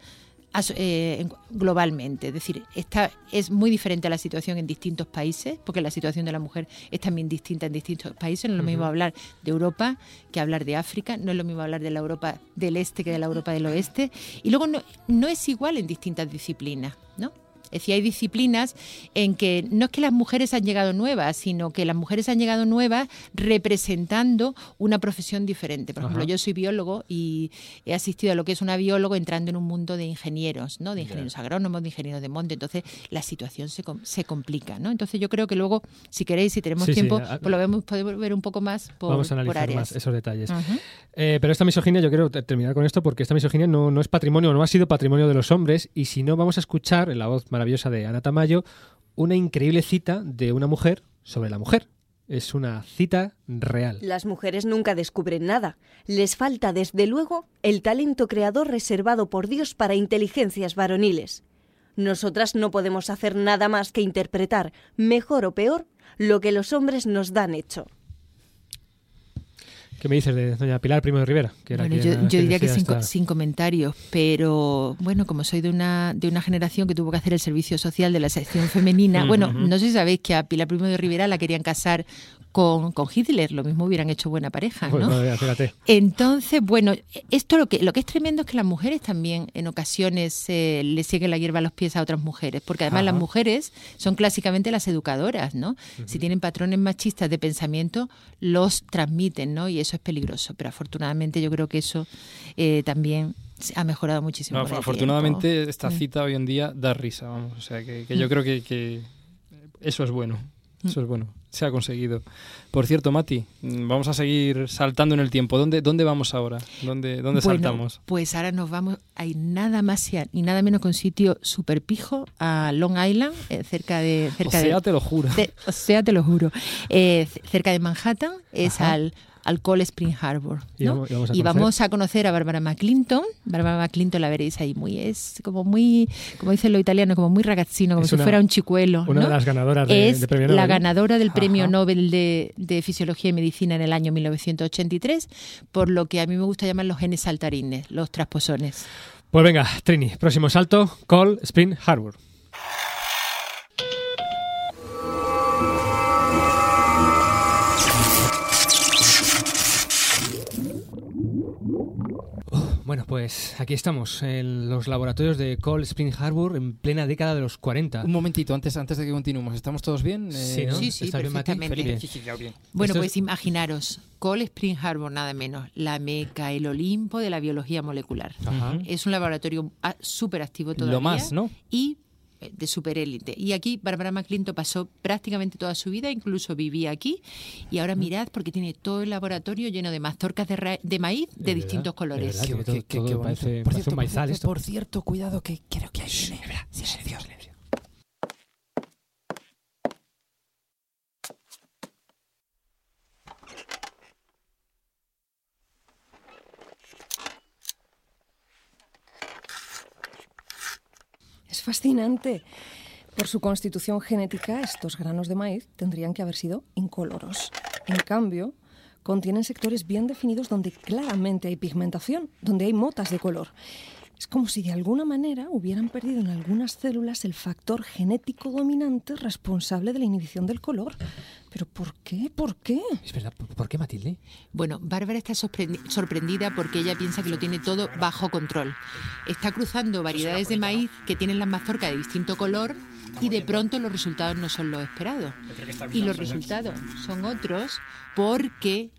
eh, en- globalmente. Es decir, esta es muy diferente a la situación en distintos países, porque la situación de la mujer es también distinta en distintos países. No es lo mismo hablar de Europa que hablar de África, no es lo mismo hablar de la Europa del este que de la Europa del oeste. Y luego no, no es igual en distintas disciplinas, ¿no? Es decir, hay disciplinas en que no es que las mujeres han llegado nuevas, sino que las mujeres han llegado nuevas representando una profesión diferente. Por ejemplo, yo soy biólogo y he asistido a lo que es una biólogo entrando en un mundo de ingenieros, ¿no? De ingenieros agrónomos, de ingenieros de monte. Entonces, la situación se, se complica, ¿no? Entonces, yo creo que luego, si queréis, si tenemos Sí, tiempo, a- pues lo vemos, podemos ver un poco más por, Vamos a por analizar áreas. más esos detalles. Eh, pero esta misoginia, yo quiero te- terminar con esto porque esta misoginia no, no es patrimonio, no ha sido patrimonio de los hombres y si no, vamos a escuchar en la voz maravillosa de Ana Tamayo una increíble cita de una mujer sobre la mujer. Es una cita real. Las mujeres nunca descubren nada. Les falta, desde luego, el talento creador reservado por Dios para inteligencias varoniles. Nosotras no podemos hacer nada más que interpretar, mejor o peor, lo que los hombres nos dan hecho. ¿Qué me dices de doña Pilar Primo de Rivera? Que era Bueno, yo, diría que sin, sin comentarios, pero bueno, como soy de una, de una generación que tuvo que hacer el servicio social de la sección femenina, bueno, Ujú. no sé si sabéis que a Pilar Primo de Rivera la querían casar con, con Hitler, lo mismo hubieran hecho buena pareja, Pues, ¿no? fíjate. Entonces, bueno, esto lo que, lo que es tremendo es que las mujeres también en ocasiones eh, le siguen la hierba a los pies a otras mujeres, porque además Ajá. las mujeres son clásicamente las educadoras, ¿no? Si tienen patrones machistas de pensamiento, los transmiten, ¿no? Y eso es peligroso, pero afortunadamente yo creo que eso eh, también se ha mejorado muchísimo. No, afortunadamente tiempo. esta Mm. cita hoy en día da risa, vamos. O sea, que, que yo Mm. creo que, que eso es bueno. Eso Mm. es bueno. Se ha conseguido. Por cierto, Mati, mm, vamos a seguir saltando en el tiempo. ¿Dónde, dónde vamos ahora? ¿Dónde, dónde Bueno, saltamos? Pues ahora nos vamos a ir nada más y nada menos que un sitio súper pijo a Long Island, eh, cerca de... Cerca O sea, de, te lo juro. de- o sea, te lo juro. Eh, cerca de Manhattan, es Ajá. al al Cold Spring Harbor. Y ¿no? vamos- y vamos a Y conocer- vamos a conocer a Barbara McClinton. Barbara McClinton la veréis ahí muy, es como muy, como dicen los italianos, como muy ragazzino, como Es si una- fuera un chicuelo. una ¿no? de las ganadoras de- es de premio la Nobel, ¿no? ganadora del premio. Nobel de, de Fisiología y Medicina en el año 1983, por lo que a mí me gusta llamar los genes saltarines, los trasposones. Pues venga, Trini, próximo salto, Cold Spring Harbor. Pues aquí estamos, en los laboratorios de Cold Spring Harbor en plena década de los 40. Un momentito, antes, antes de que continuemos, ¿estamos todos bien? Eh, Sí, ¿no? Sí, sí, perfectamente. Bien. Sí, sí, ya bien. Bueno, pues es- imaginaros, Cold Spring Harbor, nada menos, la meca, el Olimpo de la biología molecular. Ajá. Es un laboratorio súper activo todavía. Lo más, ¿no? Y de superélite. Y aquí Bárbara McClinton pasó prácticamente toda su vida, incluso vivía aquí. Y ahora mirad, porque tiene todo el laboratorio lleno de mazorcas de, ra- de maíz de distintos colores. verdad, que todo- Qué- qué- todo qué bonito. parece- Por parece cierto, un por maizal cierto, esto. Por cierto, cuidado, que creo que hay viene. Silencio, silencio. Fascinante. Por su constitución genética, estos granos de maíz tendrían que haber sido incoloros. En cambio, contienen sectores bien definidos donde claramente hay pigmentación, donde hay motas de color. Es como si de alguna manera hubieran perdido en algunas células el factor genético dominante responsable de la inhibición del color. ¿Pero por qué? ¿Por qué? Es verdad, ¿por qué Matilde? Bueno, Bárbara está sorprendi- sorprendida porque ella piensa que lo tiene todo bajo control. Está cruzando variedades de maíz que tienen las mazorcas de distinto color y de pronto los resultados no son los esperados. Y los resultados son otros porque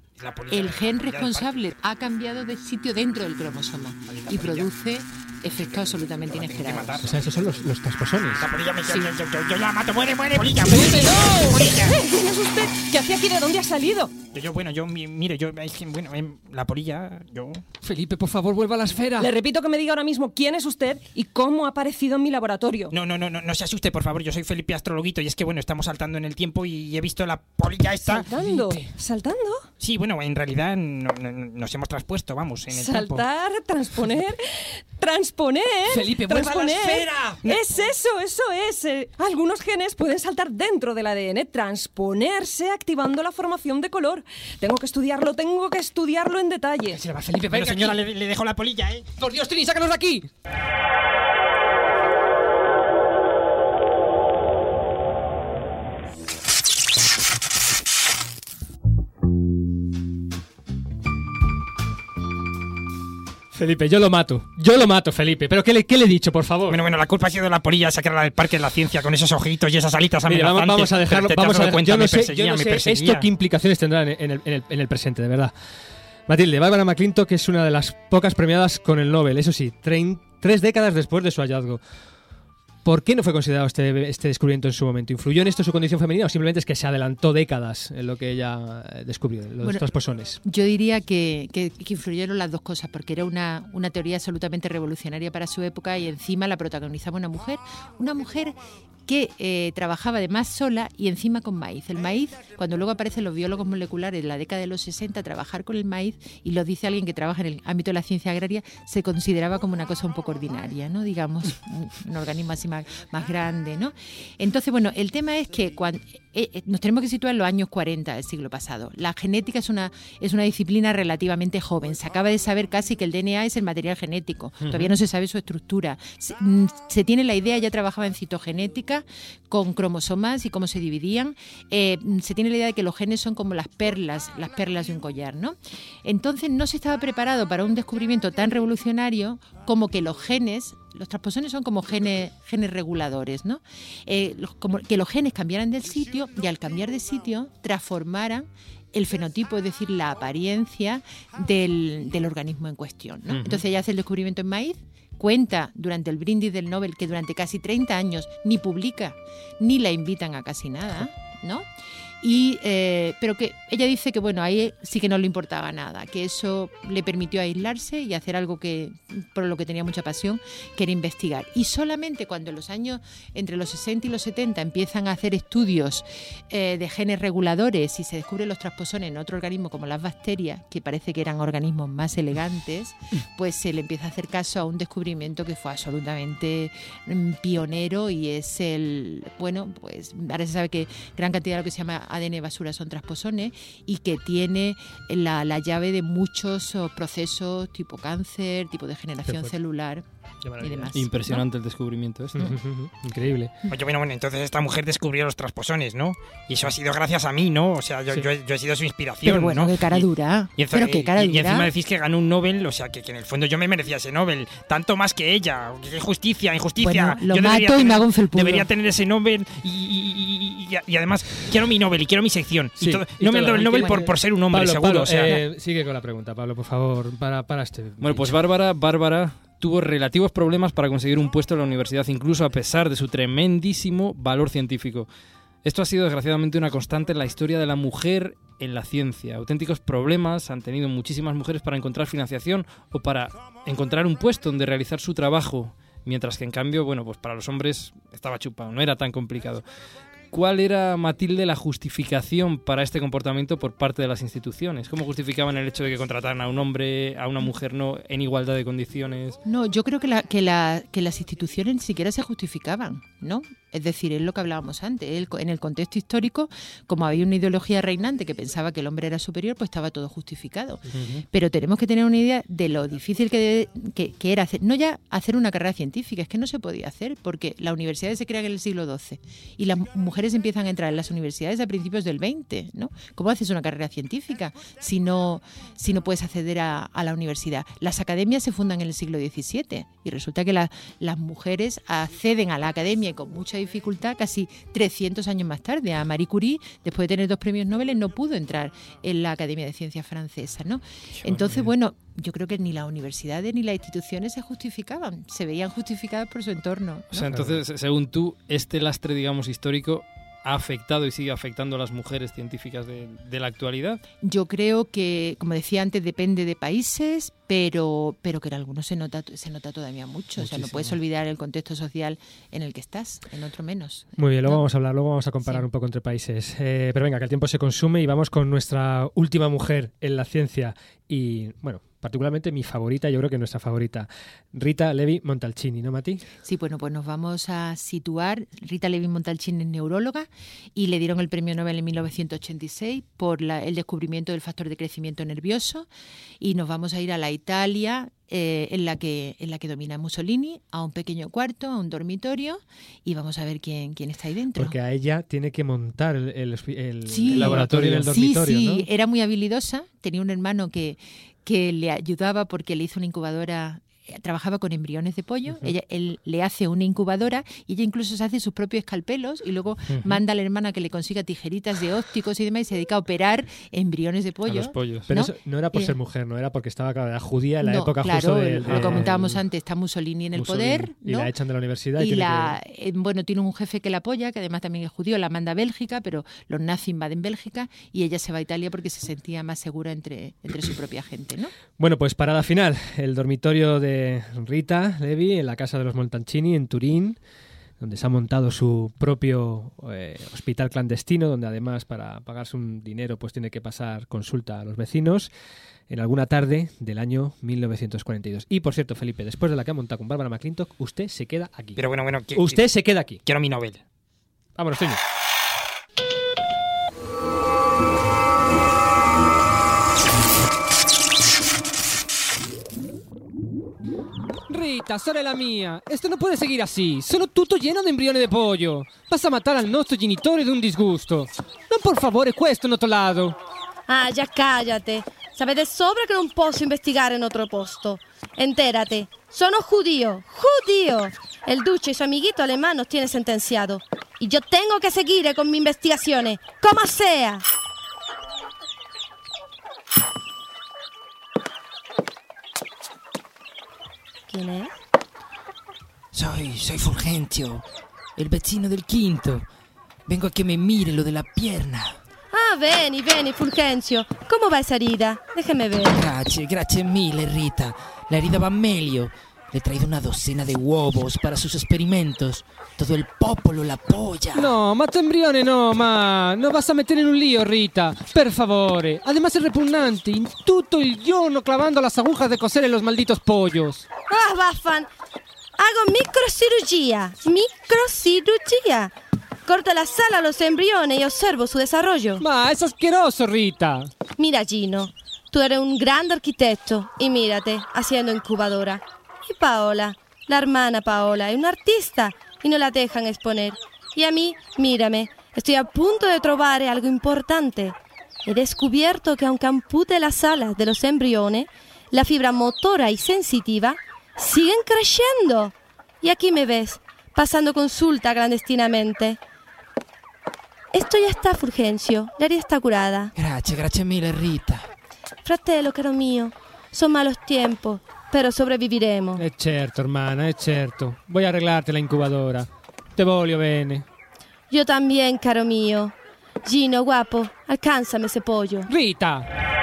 el gen responsable ha cambiado de sitio dentro del cromosoma y produce efectos absolutamente inesperados. O sea, esos son los, los trasposones. La polilla me Sí. yo, yo, yo, yo la mato, muere, muere, polilla, muere, polilla. ¡Eh! ¿Quién es usted? ¿Qué hace aquí? ¿De dónde ha salido? Yo, yo, bueno, yo, mi- mire, yo, es que, bueno, em, la polilla, yo... Felipe, por favor, vuelva a la esfera. Le repito que me diga ahora mismo quién es usted y cómo ha aparecido en mi laboratorio. No, no, no, no, no se asuste, por favor, yo soy Felipe Astrologuito y es que, bueno, estamos saltando en el tiempo y he visto la polilla esta... ¿Saltando? ¿Saltando? Sí, bueno, en realidad no- no- nos hemos traspuesto, vamos, en el tiempo. Saltar, transponer, transponer. Felipe, vuelva a la transponer. esfera. Es eso, eso es. Eh, Algunos genes pueden saltar dentro del ADN, transponerse activando la formación de color. Tengo que estudiarlo, tengo que estudiarlo en detalle. Se va, Felipe, Pero venga señora, le, le dejo la polilla, ¿eh? Por Dios, Trini, sácanos de aquí. Felipe, yo lo mato. Yo lo mato, Felipe. ¿Pero qué le, qué le he dicho, por favor? Bueno, bueno, la culpa ha sido de la polilla sacarla del parque de la ciencia con esos ojitos y esas alitas Mire, vamos, a dejarlo. Te- Vamos a dejar- cuenta, yo no sé, yo no sé esto qué implicaciones tendrá en, el, en el- en el presente, de verdad. Matilde, Bárbara McClintock es una de las pocas premiadas con el Nobel, eso sí, tres décadas después de su hallazgo. ¿Por qué no fue considerado este, este descubrimiento en su momento? ¿Influyó en esto su condición femenina o simplemente es que se adelantó décadas en lo que ella eh, descubrió, los Bueno, trasposones? Yo diría que, que- que influyeron las dos cosas, porque era una, una teoría absolutamente revolucionaria para su época y encima la protagonizaba una mujer, una mujer que eh, trabajaba además sola y encima con maíz. El maíz, cuando luego aparecen los biólogos moleculares en la década de los 60, trabajar con el maíz, y lo dice alguien que trabaja en el ámbito de la ciencia agraria, se consideraba como una cosa un poco ordinaria, ¿no? Digamos, un, organismo así más, más grande, ¿no? Entonces, bueno, el tema es que cuando, eh, eh, nos tenemos que situar en los años 40 del siglo pasado. La genética es una, es una disciplina relativamente joven. Se acaba de saber casi que el DNA es el material genético. Todavía no se sabe su estructura. Se, mm, se tiene la idea, ya trabajaba en citogenética, con cromosomas y cómo se dividían. Eh, mm, se tiene la idea de que los genes son como las perlas, las perlas de un collar, ¿no? Entonces no se estaba preparado para un descubrimiento tan revolucionario como que los genes los transposones son como genes, genes reguladores, ¿no? Eh, los- como que los genes cambiaran del sitio y al cambiar de sitio transformaran el fenotipo, es decir, la apariencia del, del organismo en cuestión. ¿no? Entonces ella hace el descubrimiento en maíz, cuenta durante el brindis del Nobel que durante casi 30 años ni publica ni la invitan a casi nada, ¿no? Y, eh, pero que ella dice que bueno, ahí sí que no le importaba nada, que eso le permitió aislarse y hacer algo que por lo que tenía mucha pasión, que era investigar. Y solamente cuando en los años entre los 60 y los 70 empiezan a hacer estudios eh, de genes reguladores y se descubren los transposones en otro organismo como las bacterias, que parece que eran organismos más elegantes, pues se le empieza a hacer caso a un descubrimiento que fue absolutamente mm, pionero y es el, bueno, pues ahora se sabe que gran cantidad de lo que se llama ADN basura son transposones y que tiene la, la llave de muchos oh, procesos tipo cáncer, tipo de generación fuerte. celular y demás. Impresionante el descubrimiento este. Increíble. Oye, bueno, bueno, entonces esta mujer descubrió los transposones, ¿no? Y eso ha sido gracias a mí, ¿no? O sea, yo, yo he, yo he sido su inspiración. Pero bueno, ¿no? qué cara dura. Y, Pero qué cara y- y dura. encima decís que ganó un Nobel, o sea, que, que en el fondo yo me merecía ese Nobel, tanto más que ella. Qué injusticia, injusticia. Bueno, lo Yo mato y me hago un felpudo. Debería tener ese Nobel y, y- y- y- y además quiero mi Nobel y quiero mi sección. Sí, y todo- y no me han dado el Nobel por, por ser un hombre, Pablo, seguro. Pablo, o sea, eh, sigue con la pregunta, Pablo, por favor, para, para este. Bueno, pues Bárbara, Bárbara tuvo relativos problemas para conseguir un puesto en la universidad, incluso a pesar de su tremendísimo valor científico. Esto ha sido desgraciadamente una constante en la historia de la mujer en la ciencia. Auténticos problemas han tenido muchísimas mujeres para encontrar financiación o para encontrar un puesto donde realizar su trabajo, mientras que en cambio, bueno, pues para los hombres estaba chupado, no era tan complicado. ¿Cuál era, Matilde, la justificación para este comportamiento por parte de las instituciones? ¿Cómo justificaban el hecho de que contrataran a un hombre, a una mujer no en igualdad de condiciones? No, yo creo que, la, que, la- que las instituciones ni siquiera se justificaban, ¿no? Es decir, es lo que hablábamos antes. el- en el contexto histórico, como había una ideología reinante que pensaba que el hombre era superior, pues estaba todo justificado. Pero tenemos que tener una idea de lo difícil que, debe- que, que era hacer, no ya hacer una carrera científica, es que no se podía hacer, porque las universidades se crean en el siglo XII y las mujeres empiezan a entrar en las universidades a principios del XX, ¿no? ¿Cómo haces una carrera científica si no, si no puedes acceder a, a la universidad? Las academias se fundan en el siglo XVII y resulta que la- las mujeres acceden a la academia y con mucha dificultad casi 300 años más tarde. A Marie Curie, después de tener dos premios Nobel, no pudo entrar en la Academia de Ciencias Francesa, ¿no? Entonces, bueno, yo creo que ni las universidades ni las instituciones se justificaban, se veían justificadas por su entorno. ¿no? O sea, entonces, según tú, este lastre, digamos, histórico ha afectado y sigue afectando a las mujeres científicas de, de la actualidad. Yo creo que, como decía antes, depende de países, pero, pero que en algunos se nota, se nota todavía mucho. O sea, no puedes olvidar el contexto social en el que estás, en otro menos. Muy bien, luego vamos a hablar, luego vamos a comparar un poco entre países. Eh, pero venga, que el tiempo se consume y vamos con nuestra última mujer en la ciencia y, bueno, particularmente mi favorita, yo creo que nuestra favorita, Rita Levi Montalcini, ¿no, Mati? Sí, bueno, pues nos vamos a situar. Rita Levi Montalcini es neuróloga y le dieron el premio Nobel en 1986 por la- el descubrimiento del factor de crecimiento nervioso. Y nos vamos a ir a la Italia eh, en, la que, en la que domina Mussolini, a un pequeño cuarto, a un dormitorio, y vamos a ver quién, quién está ahí dentro. Porque a ella tiene que montar el, el- el- Sí. el laboratorio del Sí, dormitorio, sí, ¿no? era muy habilidosa. Tenía un hermano que, que le ayudaba porque le hizo una incubadora. Eh, Trabajaba con embriones de pollo, ella, él le hace una incubadora y ella incluso se hace sus propios escalpelos y luego manda a la hermana que le consiga tijeritas de ópticos y demás y se dedica a operar embriones de pollo. Pero ¿no? eso no era por Eh, ser mujer, no era porque estaba, judía en la no, época claro, justo del... lo comentábamos antes, está Mussolini en el Mussolini, poder, y la echan de la universidad y Y tiene la, eh, bueno, tiene un jefe que la apoya, que además también es judío, la manda a Bélgica, pero los nazis invaden Bélgica y ella se va a Italia porque se sentía más segura entre, entre su propia gente, ¿no? Bueno, pues parada final, el dormitorio de Rita Levi en la casa de los Montalcini en Turín, donde se ha montado su propio eh, hospital clandestino, donde además para pagarse un dinero pues tiene que pasar consulta a los vecinos en alguna tarde del año 1942. Y por cierto, Felipe, después de la que ha montado con Bárbara McClintock, usted se queda aquí. Pero bueno, bueno. que- usted se queda aquí. Quiero mi Nobel. Vámonos, Toño. Rita, sorella mia, esto no puede seguir así. Sono tutto lleno di embrioni di pollo. Vas a matar al nostro genitore di un disgusto. Non por favore questo notolato. Ah, già cállate. Sapete sobra che non posso investigare in altro posto. Entérate. Sono judío. Judío. El duce y su amiguito alemán nos tiene sentenciado. Y yo tengo que seguir con mi investigación. Como sea. ¿Quién es? Soy, soy Fulgencio, el vecino del quinto. Vengo a que me mire lo de la pierna. Ah, veni, veni, Fulgencio. ¿Cómo va esa herida? Déjeme ver. Gracias, gracias mille, Rita. La herida va meglio. Le he traído una docena de huevos para sus experimentos. Todo el popolo la apoya. No, mata embrione no, ma non vas a mettere in un lío, Rita. Per favore. Además es repugnante. In tutto il giorno clavando las agujas de coser en los malditos pollos. Ah, Baffan. Hago microcirugía. Microcirugía. Corto la sala a los embriones y observo su desarrollo. Ma es asqueroso, Rita. Mira, Gino. Tú eres un gran arquitecto y mírate, haciendo incubadora. Y Paola, la hermana Paola, es una artista y no la dejan exponer. Y a mí, mírame, estoy a punto de trovar algo importante. He descubierto que aunque ampute las alas de los embriones, la fibra motora y sensitiva siguen creciendo. Y aquí me ves, pasando consulta clandestinamente. Esto ya está, Fulgencio. La herida está curada. Gracias, gracias mille, Rita. Fratello, caro mio, son malos tiempos, pero sobreviviremo. È certo, hermana, è certo. Voy a arreglarte la incubadora. Te voglio bene. Yo también, caro mío. Gino, guapo, alcánzame ese pollo. Rita.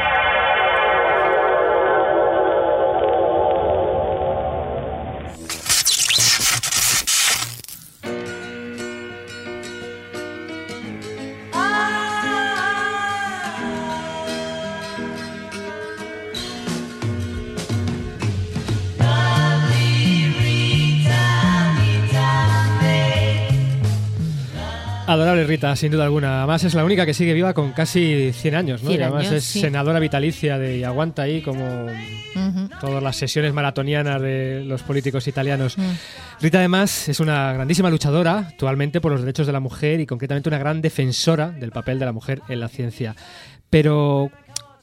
Adorable Rita, sin duda alguna. Además es la única que sigue viva con casi 100 años, ¿no? 100 y además años, es sí. senadora vitalicia de y aguanta ahí como todas las sesiones maratonianas de los políticos italianos. Mm. Rita además es una grandísima luchadora actualmente por los derechos de la mujer y concretamente una gran defensora del papel de la mujer en la ciencia. Pero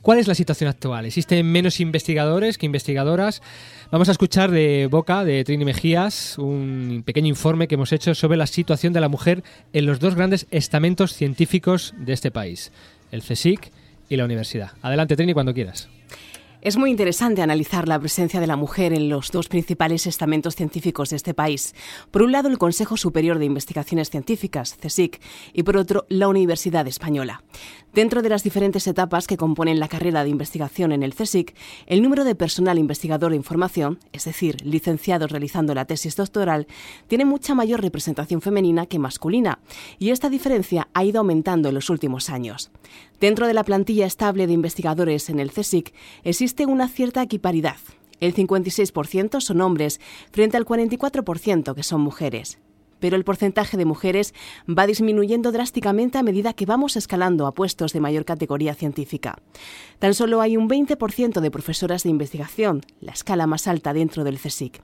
¿Cuál es la situación actual? ¿Existen menos investigadores que investigadoras? Vamos a escuchar de boca de Trini Mejías un pequeño informe que hemos hecho sobre la situación de la mujer en los dos grandes estamentos científicos de este país, el CSIC y la universidad. Adelante, Trini, cuando quieras. Es muy interesante analizar la presencia de la mujer en los dos principales estamentos científicos de este país. Por un lado, el Consejo Superior de Investigaciones Científicas, CSIC, y por otro, la Universidad Española. Dentro de las diferentes etapas que componen la carrera de investigación en el CSIC, el número de personal investigador de información, es decir, licenciados realizando la tesis doctoral, tiene mucha mayor representación femenina que masculina, y esta diferencia ha ido aumentando en los últimos años. Dentro de la plantilla estable de investigadores en el CSIC existe una cierta equiparidad. El 56% son hombres frente al 44% que son mujeres. Pero el porcentaje de mujeres va disminuyendo drásticamente a medida que vamos escalando a puestos de mayor categoría científica. Tan solo hay un 20% de profesoras de investigación, la escala más alta dentro del CSIC.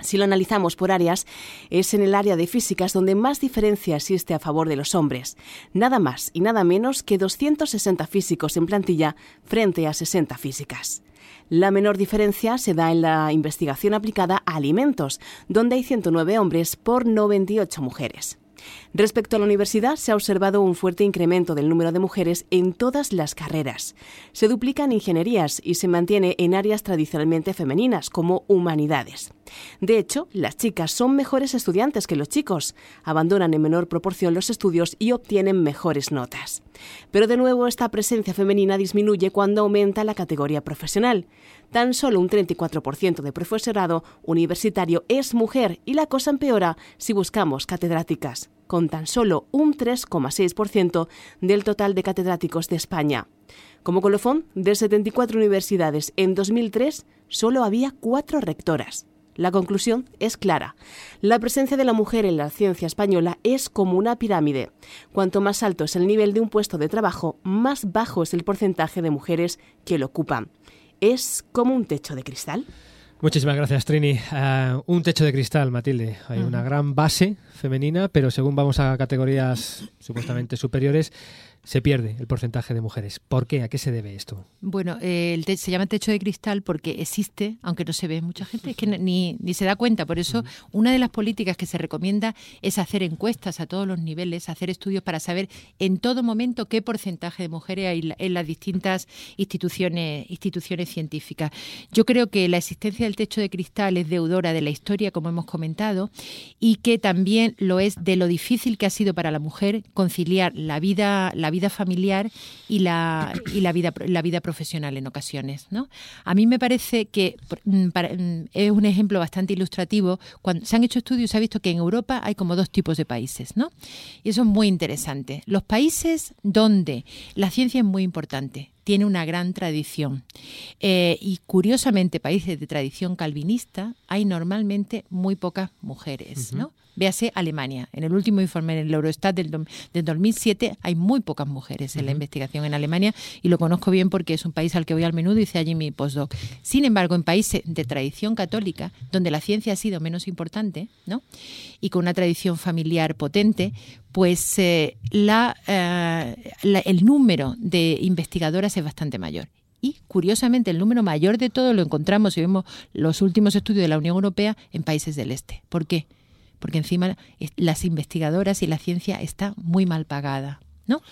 Si lo analizamos por áreas, es en el área de físicas donde más diferencia existe a favor de los hombres. Nada más y nada menos que 260 físicos en plantilla frente a 60 físicas. La menor diferencia se da en la investigación aplicada a alimentos, donde hay 109 hombres por 98 mujeres. Respecto a la universidad, se ha observado un fuerte incremento del número de mujeres en todas las carreras. Se duplican ingenierías y se mantiene en áreas tradicionalmente femeninas, como humanidades. De hecho, las chicas son mejores estudiantes que los chicos, abandonan en menor proporción los estudios y obtienen mejores notas. Pero de nuevo, esta presencia femenina disminuye cuando aumenta la categoría profesional. Tan solo un 34% de profesorado universitario es mujer y la cosa empeora si buscamos catedráticas, con tan solo un 3,6% del total de catedráticos de España. Como colofón, de 74 universidades en 2003, solo había cuatro rectoras. La conclusión es clara. La presencia de la mujer en la ciencia española es como una pirámide. Cuanto más alto es el nivel de un puesto de trabajo, más bajo es el porcentaje de mujeres que lo ocupan. Es como un techo de cristal. Muchísimas gracias, Trini. Ah, un techo de cristal, Matilde. Hay una gran base femenina, pero según vamos a categorías supuestamente superiores, se pierde el porcentaje de mujeres. ¿Por qué? ¿A qué se debe esto? Bueno, eh, el te- se llama techo de cristal porque existe, aunque no se ve mucha gente, es que ni, ni se da cuenta. Por eso, una de las políticas que se recomienda es hacer encuestas a todos los niveles, hacer estudios para saber en todo momento qué porcentaje de mujeres hay en las distintas instituciones, instituciones científicas. Yo creo que la existencia del techo de cristal es deudora de la historia, como hemos comentado, y que también lo es de lo difícil que ha sido para la mujer conciliar la vida, la vida vida familiar y la, y la, vida, la vida profesional en ocasiones. ¿no? A mí me parece que mm, mm, es un ejemplo bastante ilustrativo. Cuando se han hecho estudios, se ha visto que en Europa hay como dos tipos de países. ¿no? Y eso es muy interesante. Los países donde la ciencia es muy importante, tiene una gran tradición. Eh, y curiosamente, países de tradición calvinista hay normalmente muy pocas mujeres, ¿no? Véase Alemania. En el último informe en el Eurostat del, del 2007 hay muy pocas mujeres en la investigación en Alemania y lo conozco bien porque es un país al que voy al menudo y hice allí mi postdoc. Sin embargo, en países de tradición católica, donde la ciencia ha sido menos importante, ¿no? y con una tradición familiar potente, pues eh, la, eh, la- el número de investigadoras es bastante mayor. Y curiosamente, el número mayor de todo lo encontramos, si vemos los últimos estudios de la Unión Europea, en países del este. ¿Por qué? Porque encima las investigadoras y la ciencia está muy mal pagada. ¿no?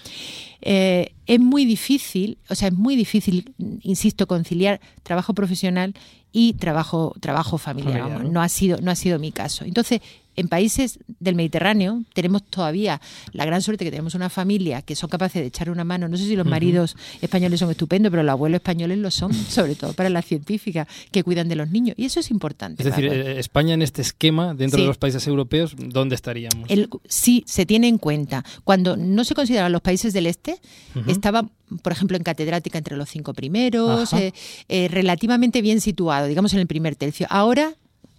Eh, es muy difícil, o sea, es muy difícil, insisto, conciliar trabajo profesional y trabajo, trabajo familiar. ¿no? no ha sido, no ha sido mi caso. Entonces, en países del Mediterráneo tenemos todavía la gran suerte que tenemos una familia que son capaces de echar una mano. No sé si los maridos españoles son estupendos, pero los abuelos españoles lo son, sobre todo para las científicas que cuidan de los niños. Y eso es importante. Es decir, para- eh, España en este esquema, dentro Sí. de los países europeos, ¿dónde estaríamos? el, sí se tiene en cuenta. Cuando no se consideraban los países del este, Ujú. estaba, por ejemplo, en catedrática entre los cinco primeros, eh, eh, relativamente bien situado, digamos en el primer tercio. Ahora,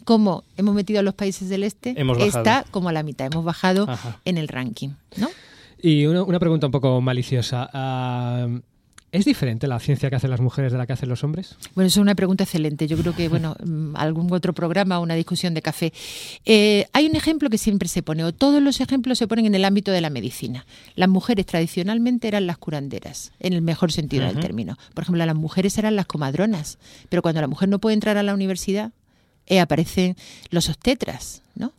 como hemos metido a los países del este, está como a la mitad. Hemos bajado Ajá. en el ranking. ¿no? Y una, una pregunta un poco maliciosa. ¿Es diferente la ciencia que hacen las mujeres de la que hacen los hombres? Bueno, eso es una pregunta excelente. Yo creo que, bueno, mm, algún otro programa, una discusión de café. Eh, hay un ejemplo que siempre se pone, o todos los ejemplos se ponen en el ámbito de la medicina. Las mujeres tradicionalmente eran las curanderas, en el mejor sentido del término. Por ejemplo, las mujeres eran las comadronas, pero cuando la mujer no puede entrar a la universidad, eh, aparecen los obstetras, ¿no?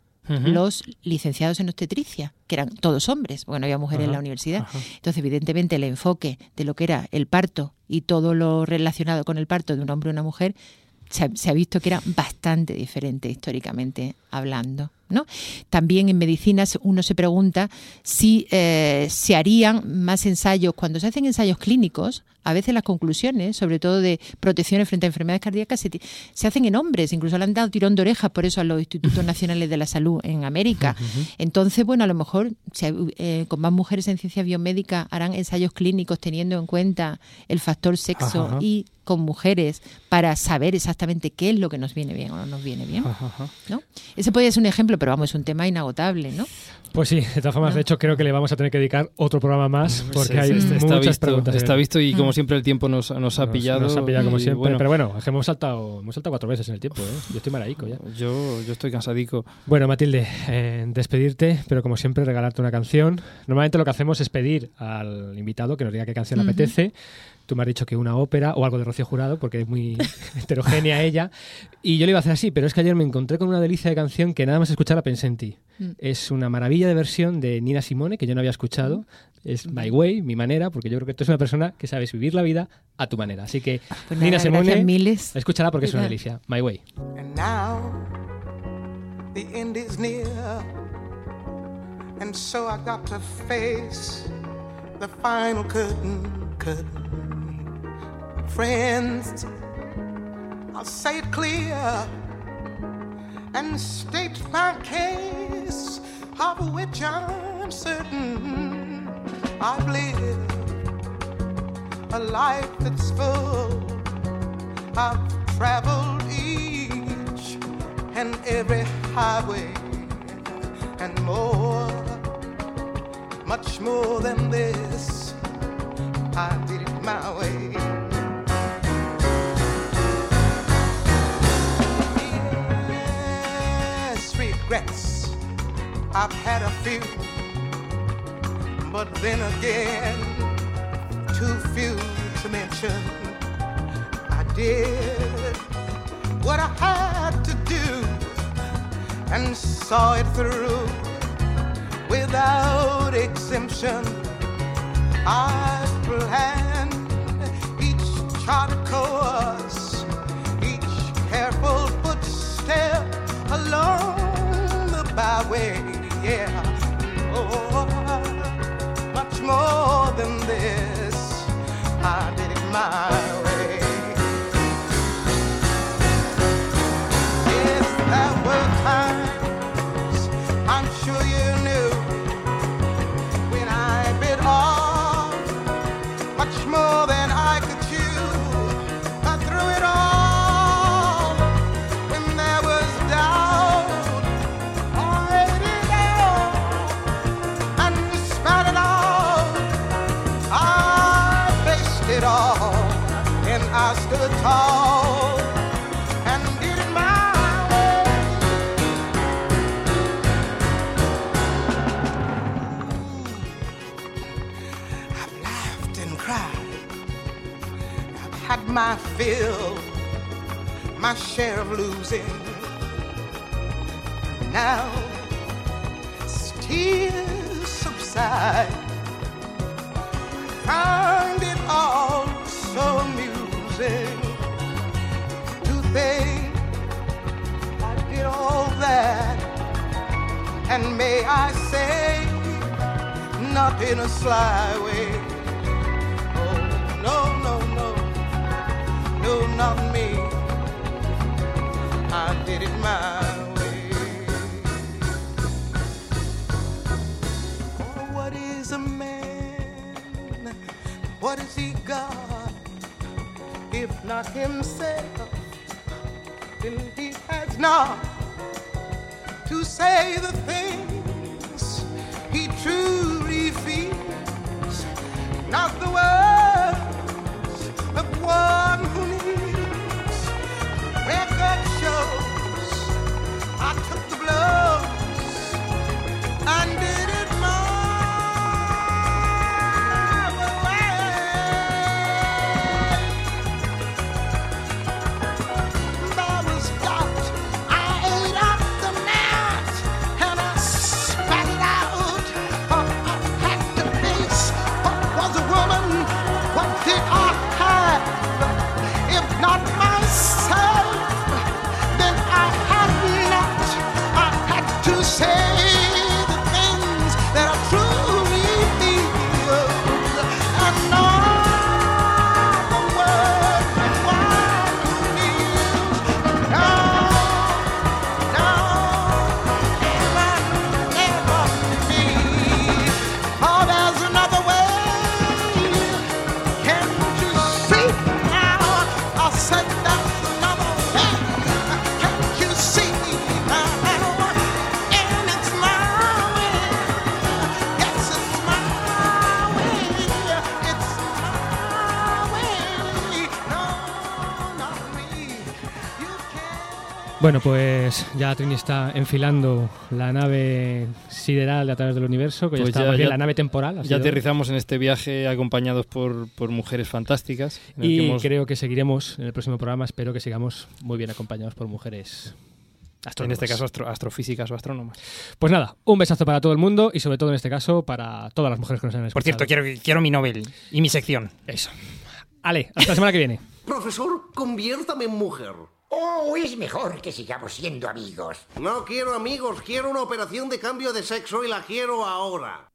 Los licenciados en obstetricia, que eran todos hombres, porque no había mujeres en la universidad. Entonces, evidentemente, el enfoque de lo que era el parto y todo lo relacionado con el parto de un hombre y una mujer se ha, se ha visto que era bastante diferente históricamente hablando. ¿no? También en medicina se- uno se pregunta si eh, se harían más ensayos. Cuando se hacen ensayos clínicos, a veces las conclusiones, sobre todo de protecciones frente a enfermedades cardíacas, se, hacen en hombres. Incluso le han dado tirón de orejas por eso a los institutos nacionales de la salud en América. Entonces, bueno, a lo mejor si, eh, con más mujeres en ciencia biomédica harán ensayos clínicos teniendo en cuenta el factor sexo Ajá. y con mujeres para saber exactamente qué es lo que nos viene bien o no nos viene bien. ¿no? Ese podría ser un ejemplo, pero vamos, es un tema inagotable, ¿no? Pues sí, de todas formas, de hecho, creo que le vamos a tener que dedicar otro programa más porque Sí, hay está- muchas visto, preguntas. Está visto y como siempre el tiempo nos, nos ha Nos- pillado. Nos ha pillado como siempre. Pero bueno, es que hemos saltado, hemos saltado cuatro veces en el tiempo. ¿eh? Yo estoy maraico ya. Yo, yo estoy cansadico. Bueno, Matilde, eh, despedirte, pero como siempre, regalarte una canción. Normalmente lo que hacemos es pedir al invitado que nos diga qué canción le apetece. Tú me has dicho que una ópera o algo de Rocío Jurado, porque es muy heterogénea ella. Y yo le iba a hacer así, pero es que ayer me encontré con una delicia de canción que nada más escucharla pensé en ti. Mm. Es una maravilla de versión de Nina Simone, que yo no había escuchado. Es My Way, mi manera, porque yo creo que tú eres una persona que sabes vivir la vida a tu manera. Así que, Pues Nina nada, Simone, miles. escúchala porque es una delicia. My Way. And now the end is near, and so I got to face the final curtain. curtain. Friends, I'll say it clear and state my case, of which I'm certain I've lived a life that's full. I've traveled each and every highway and more, much more than this. I did it my way. Regrets. I've had a few, but then again, too few to mention. I did what I had to do and saw it through without exemption. I planned each charted course, each careful footstep along the byway. Yeah, oh, much more than this. I did it my way. Share of losing. Now, tears subside, find it all so amusing to think I did all that, and may I say, not in a sly way. Oh, no, no, no, no, not did it my way. Oh, what is a man? What has he got? If not himself, then he has not to say the things he truly feels, not the words Bueno, pues ya Trini está enfilando la nave sideral de a través del universo, que ya Pues está ya- bien ya- la nave temporal. Ya aterrizamos en este viaje acompañados por, por mujeres fantásticas. en el que Y hemos- creo que seguiremos en el próximo programa. Espero que sigamos muy bien acompañados por mujeres. en astrónomas. este caso astro- astrofísicas o astrónomas. Pues nada, un besazo para todo el mundo y sobre todo en este caso para todas las mujeres que nos han escuchado. Por cierto, quiero, quiero mi Nobel y mi sección. Eso. Ale, hasta la semana que viene. Profesor, conviértame en mujer. Oh, es mejor que sigamos siendo amigos. No quiero amigos, quiero una operación de cambio de sexo y la quiero ahora.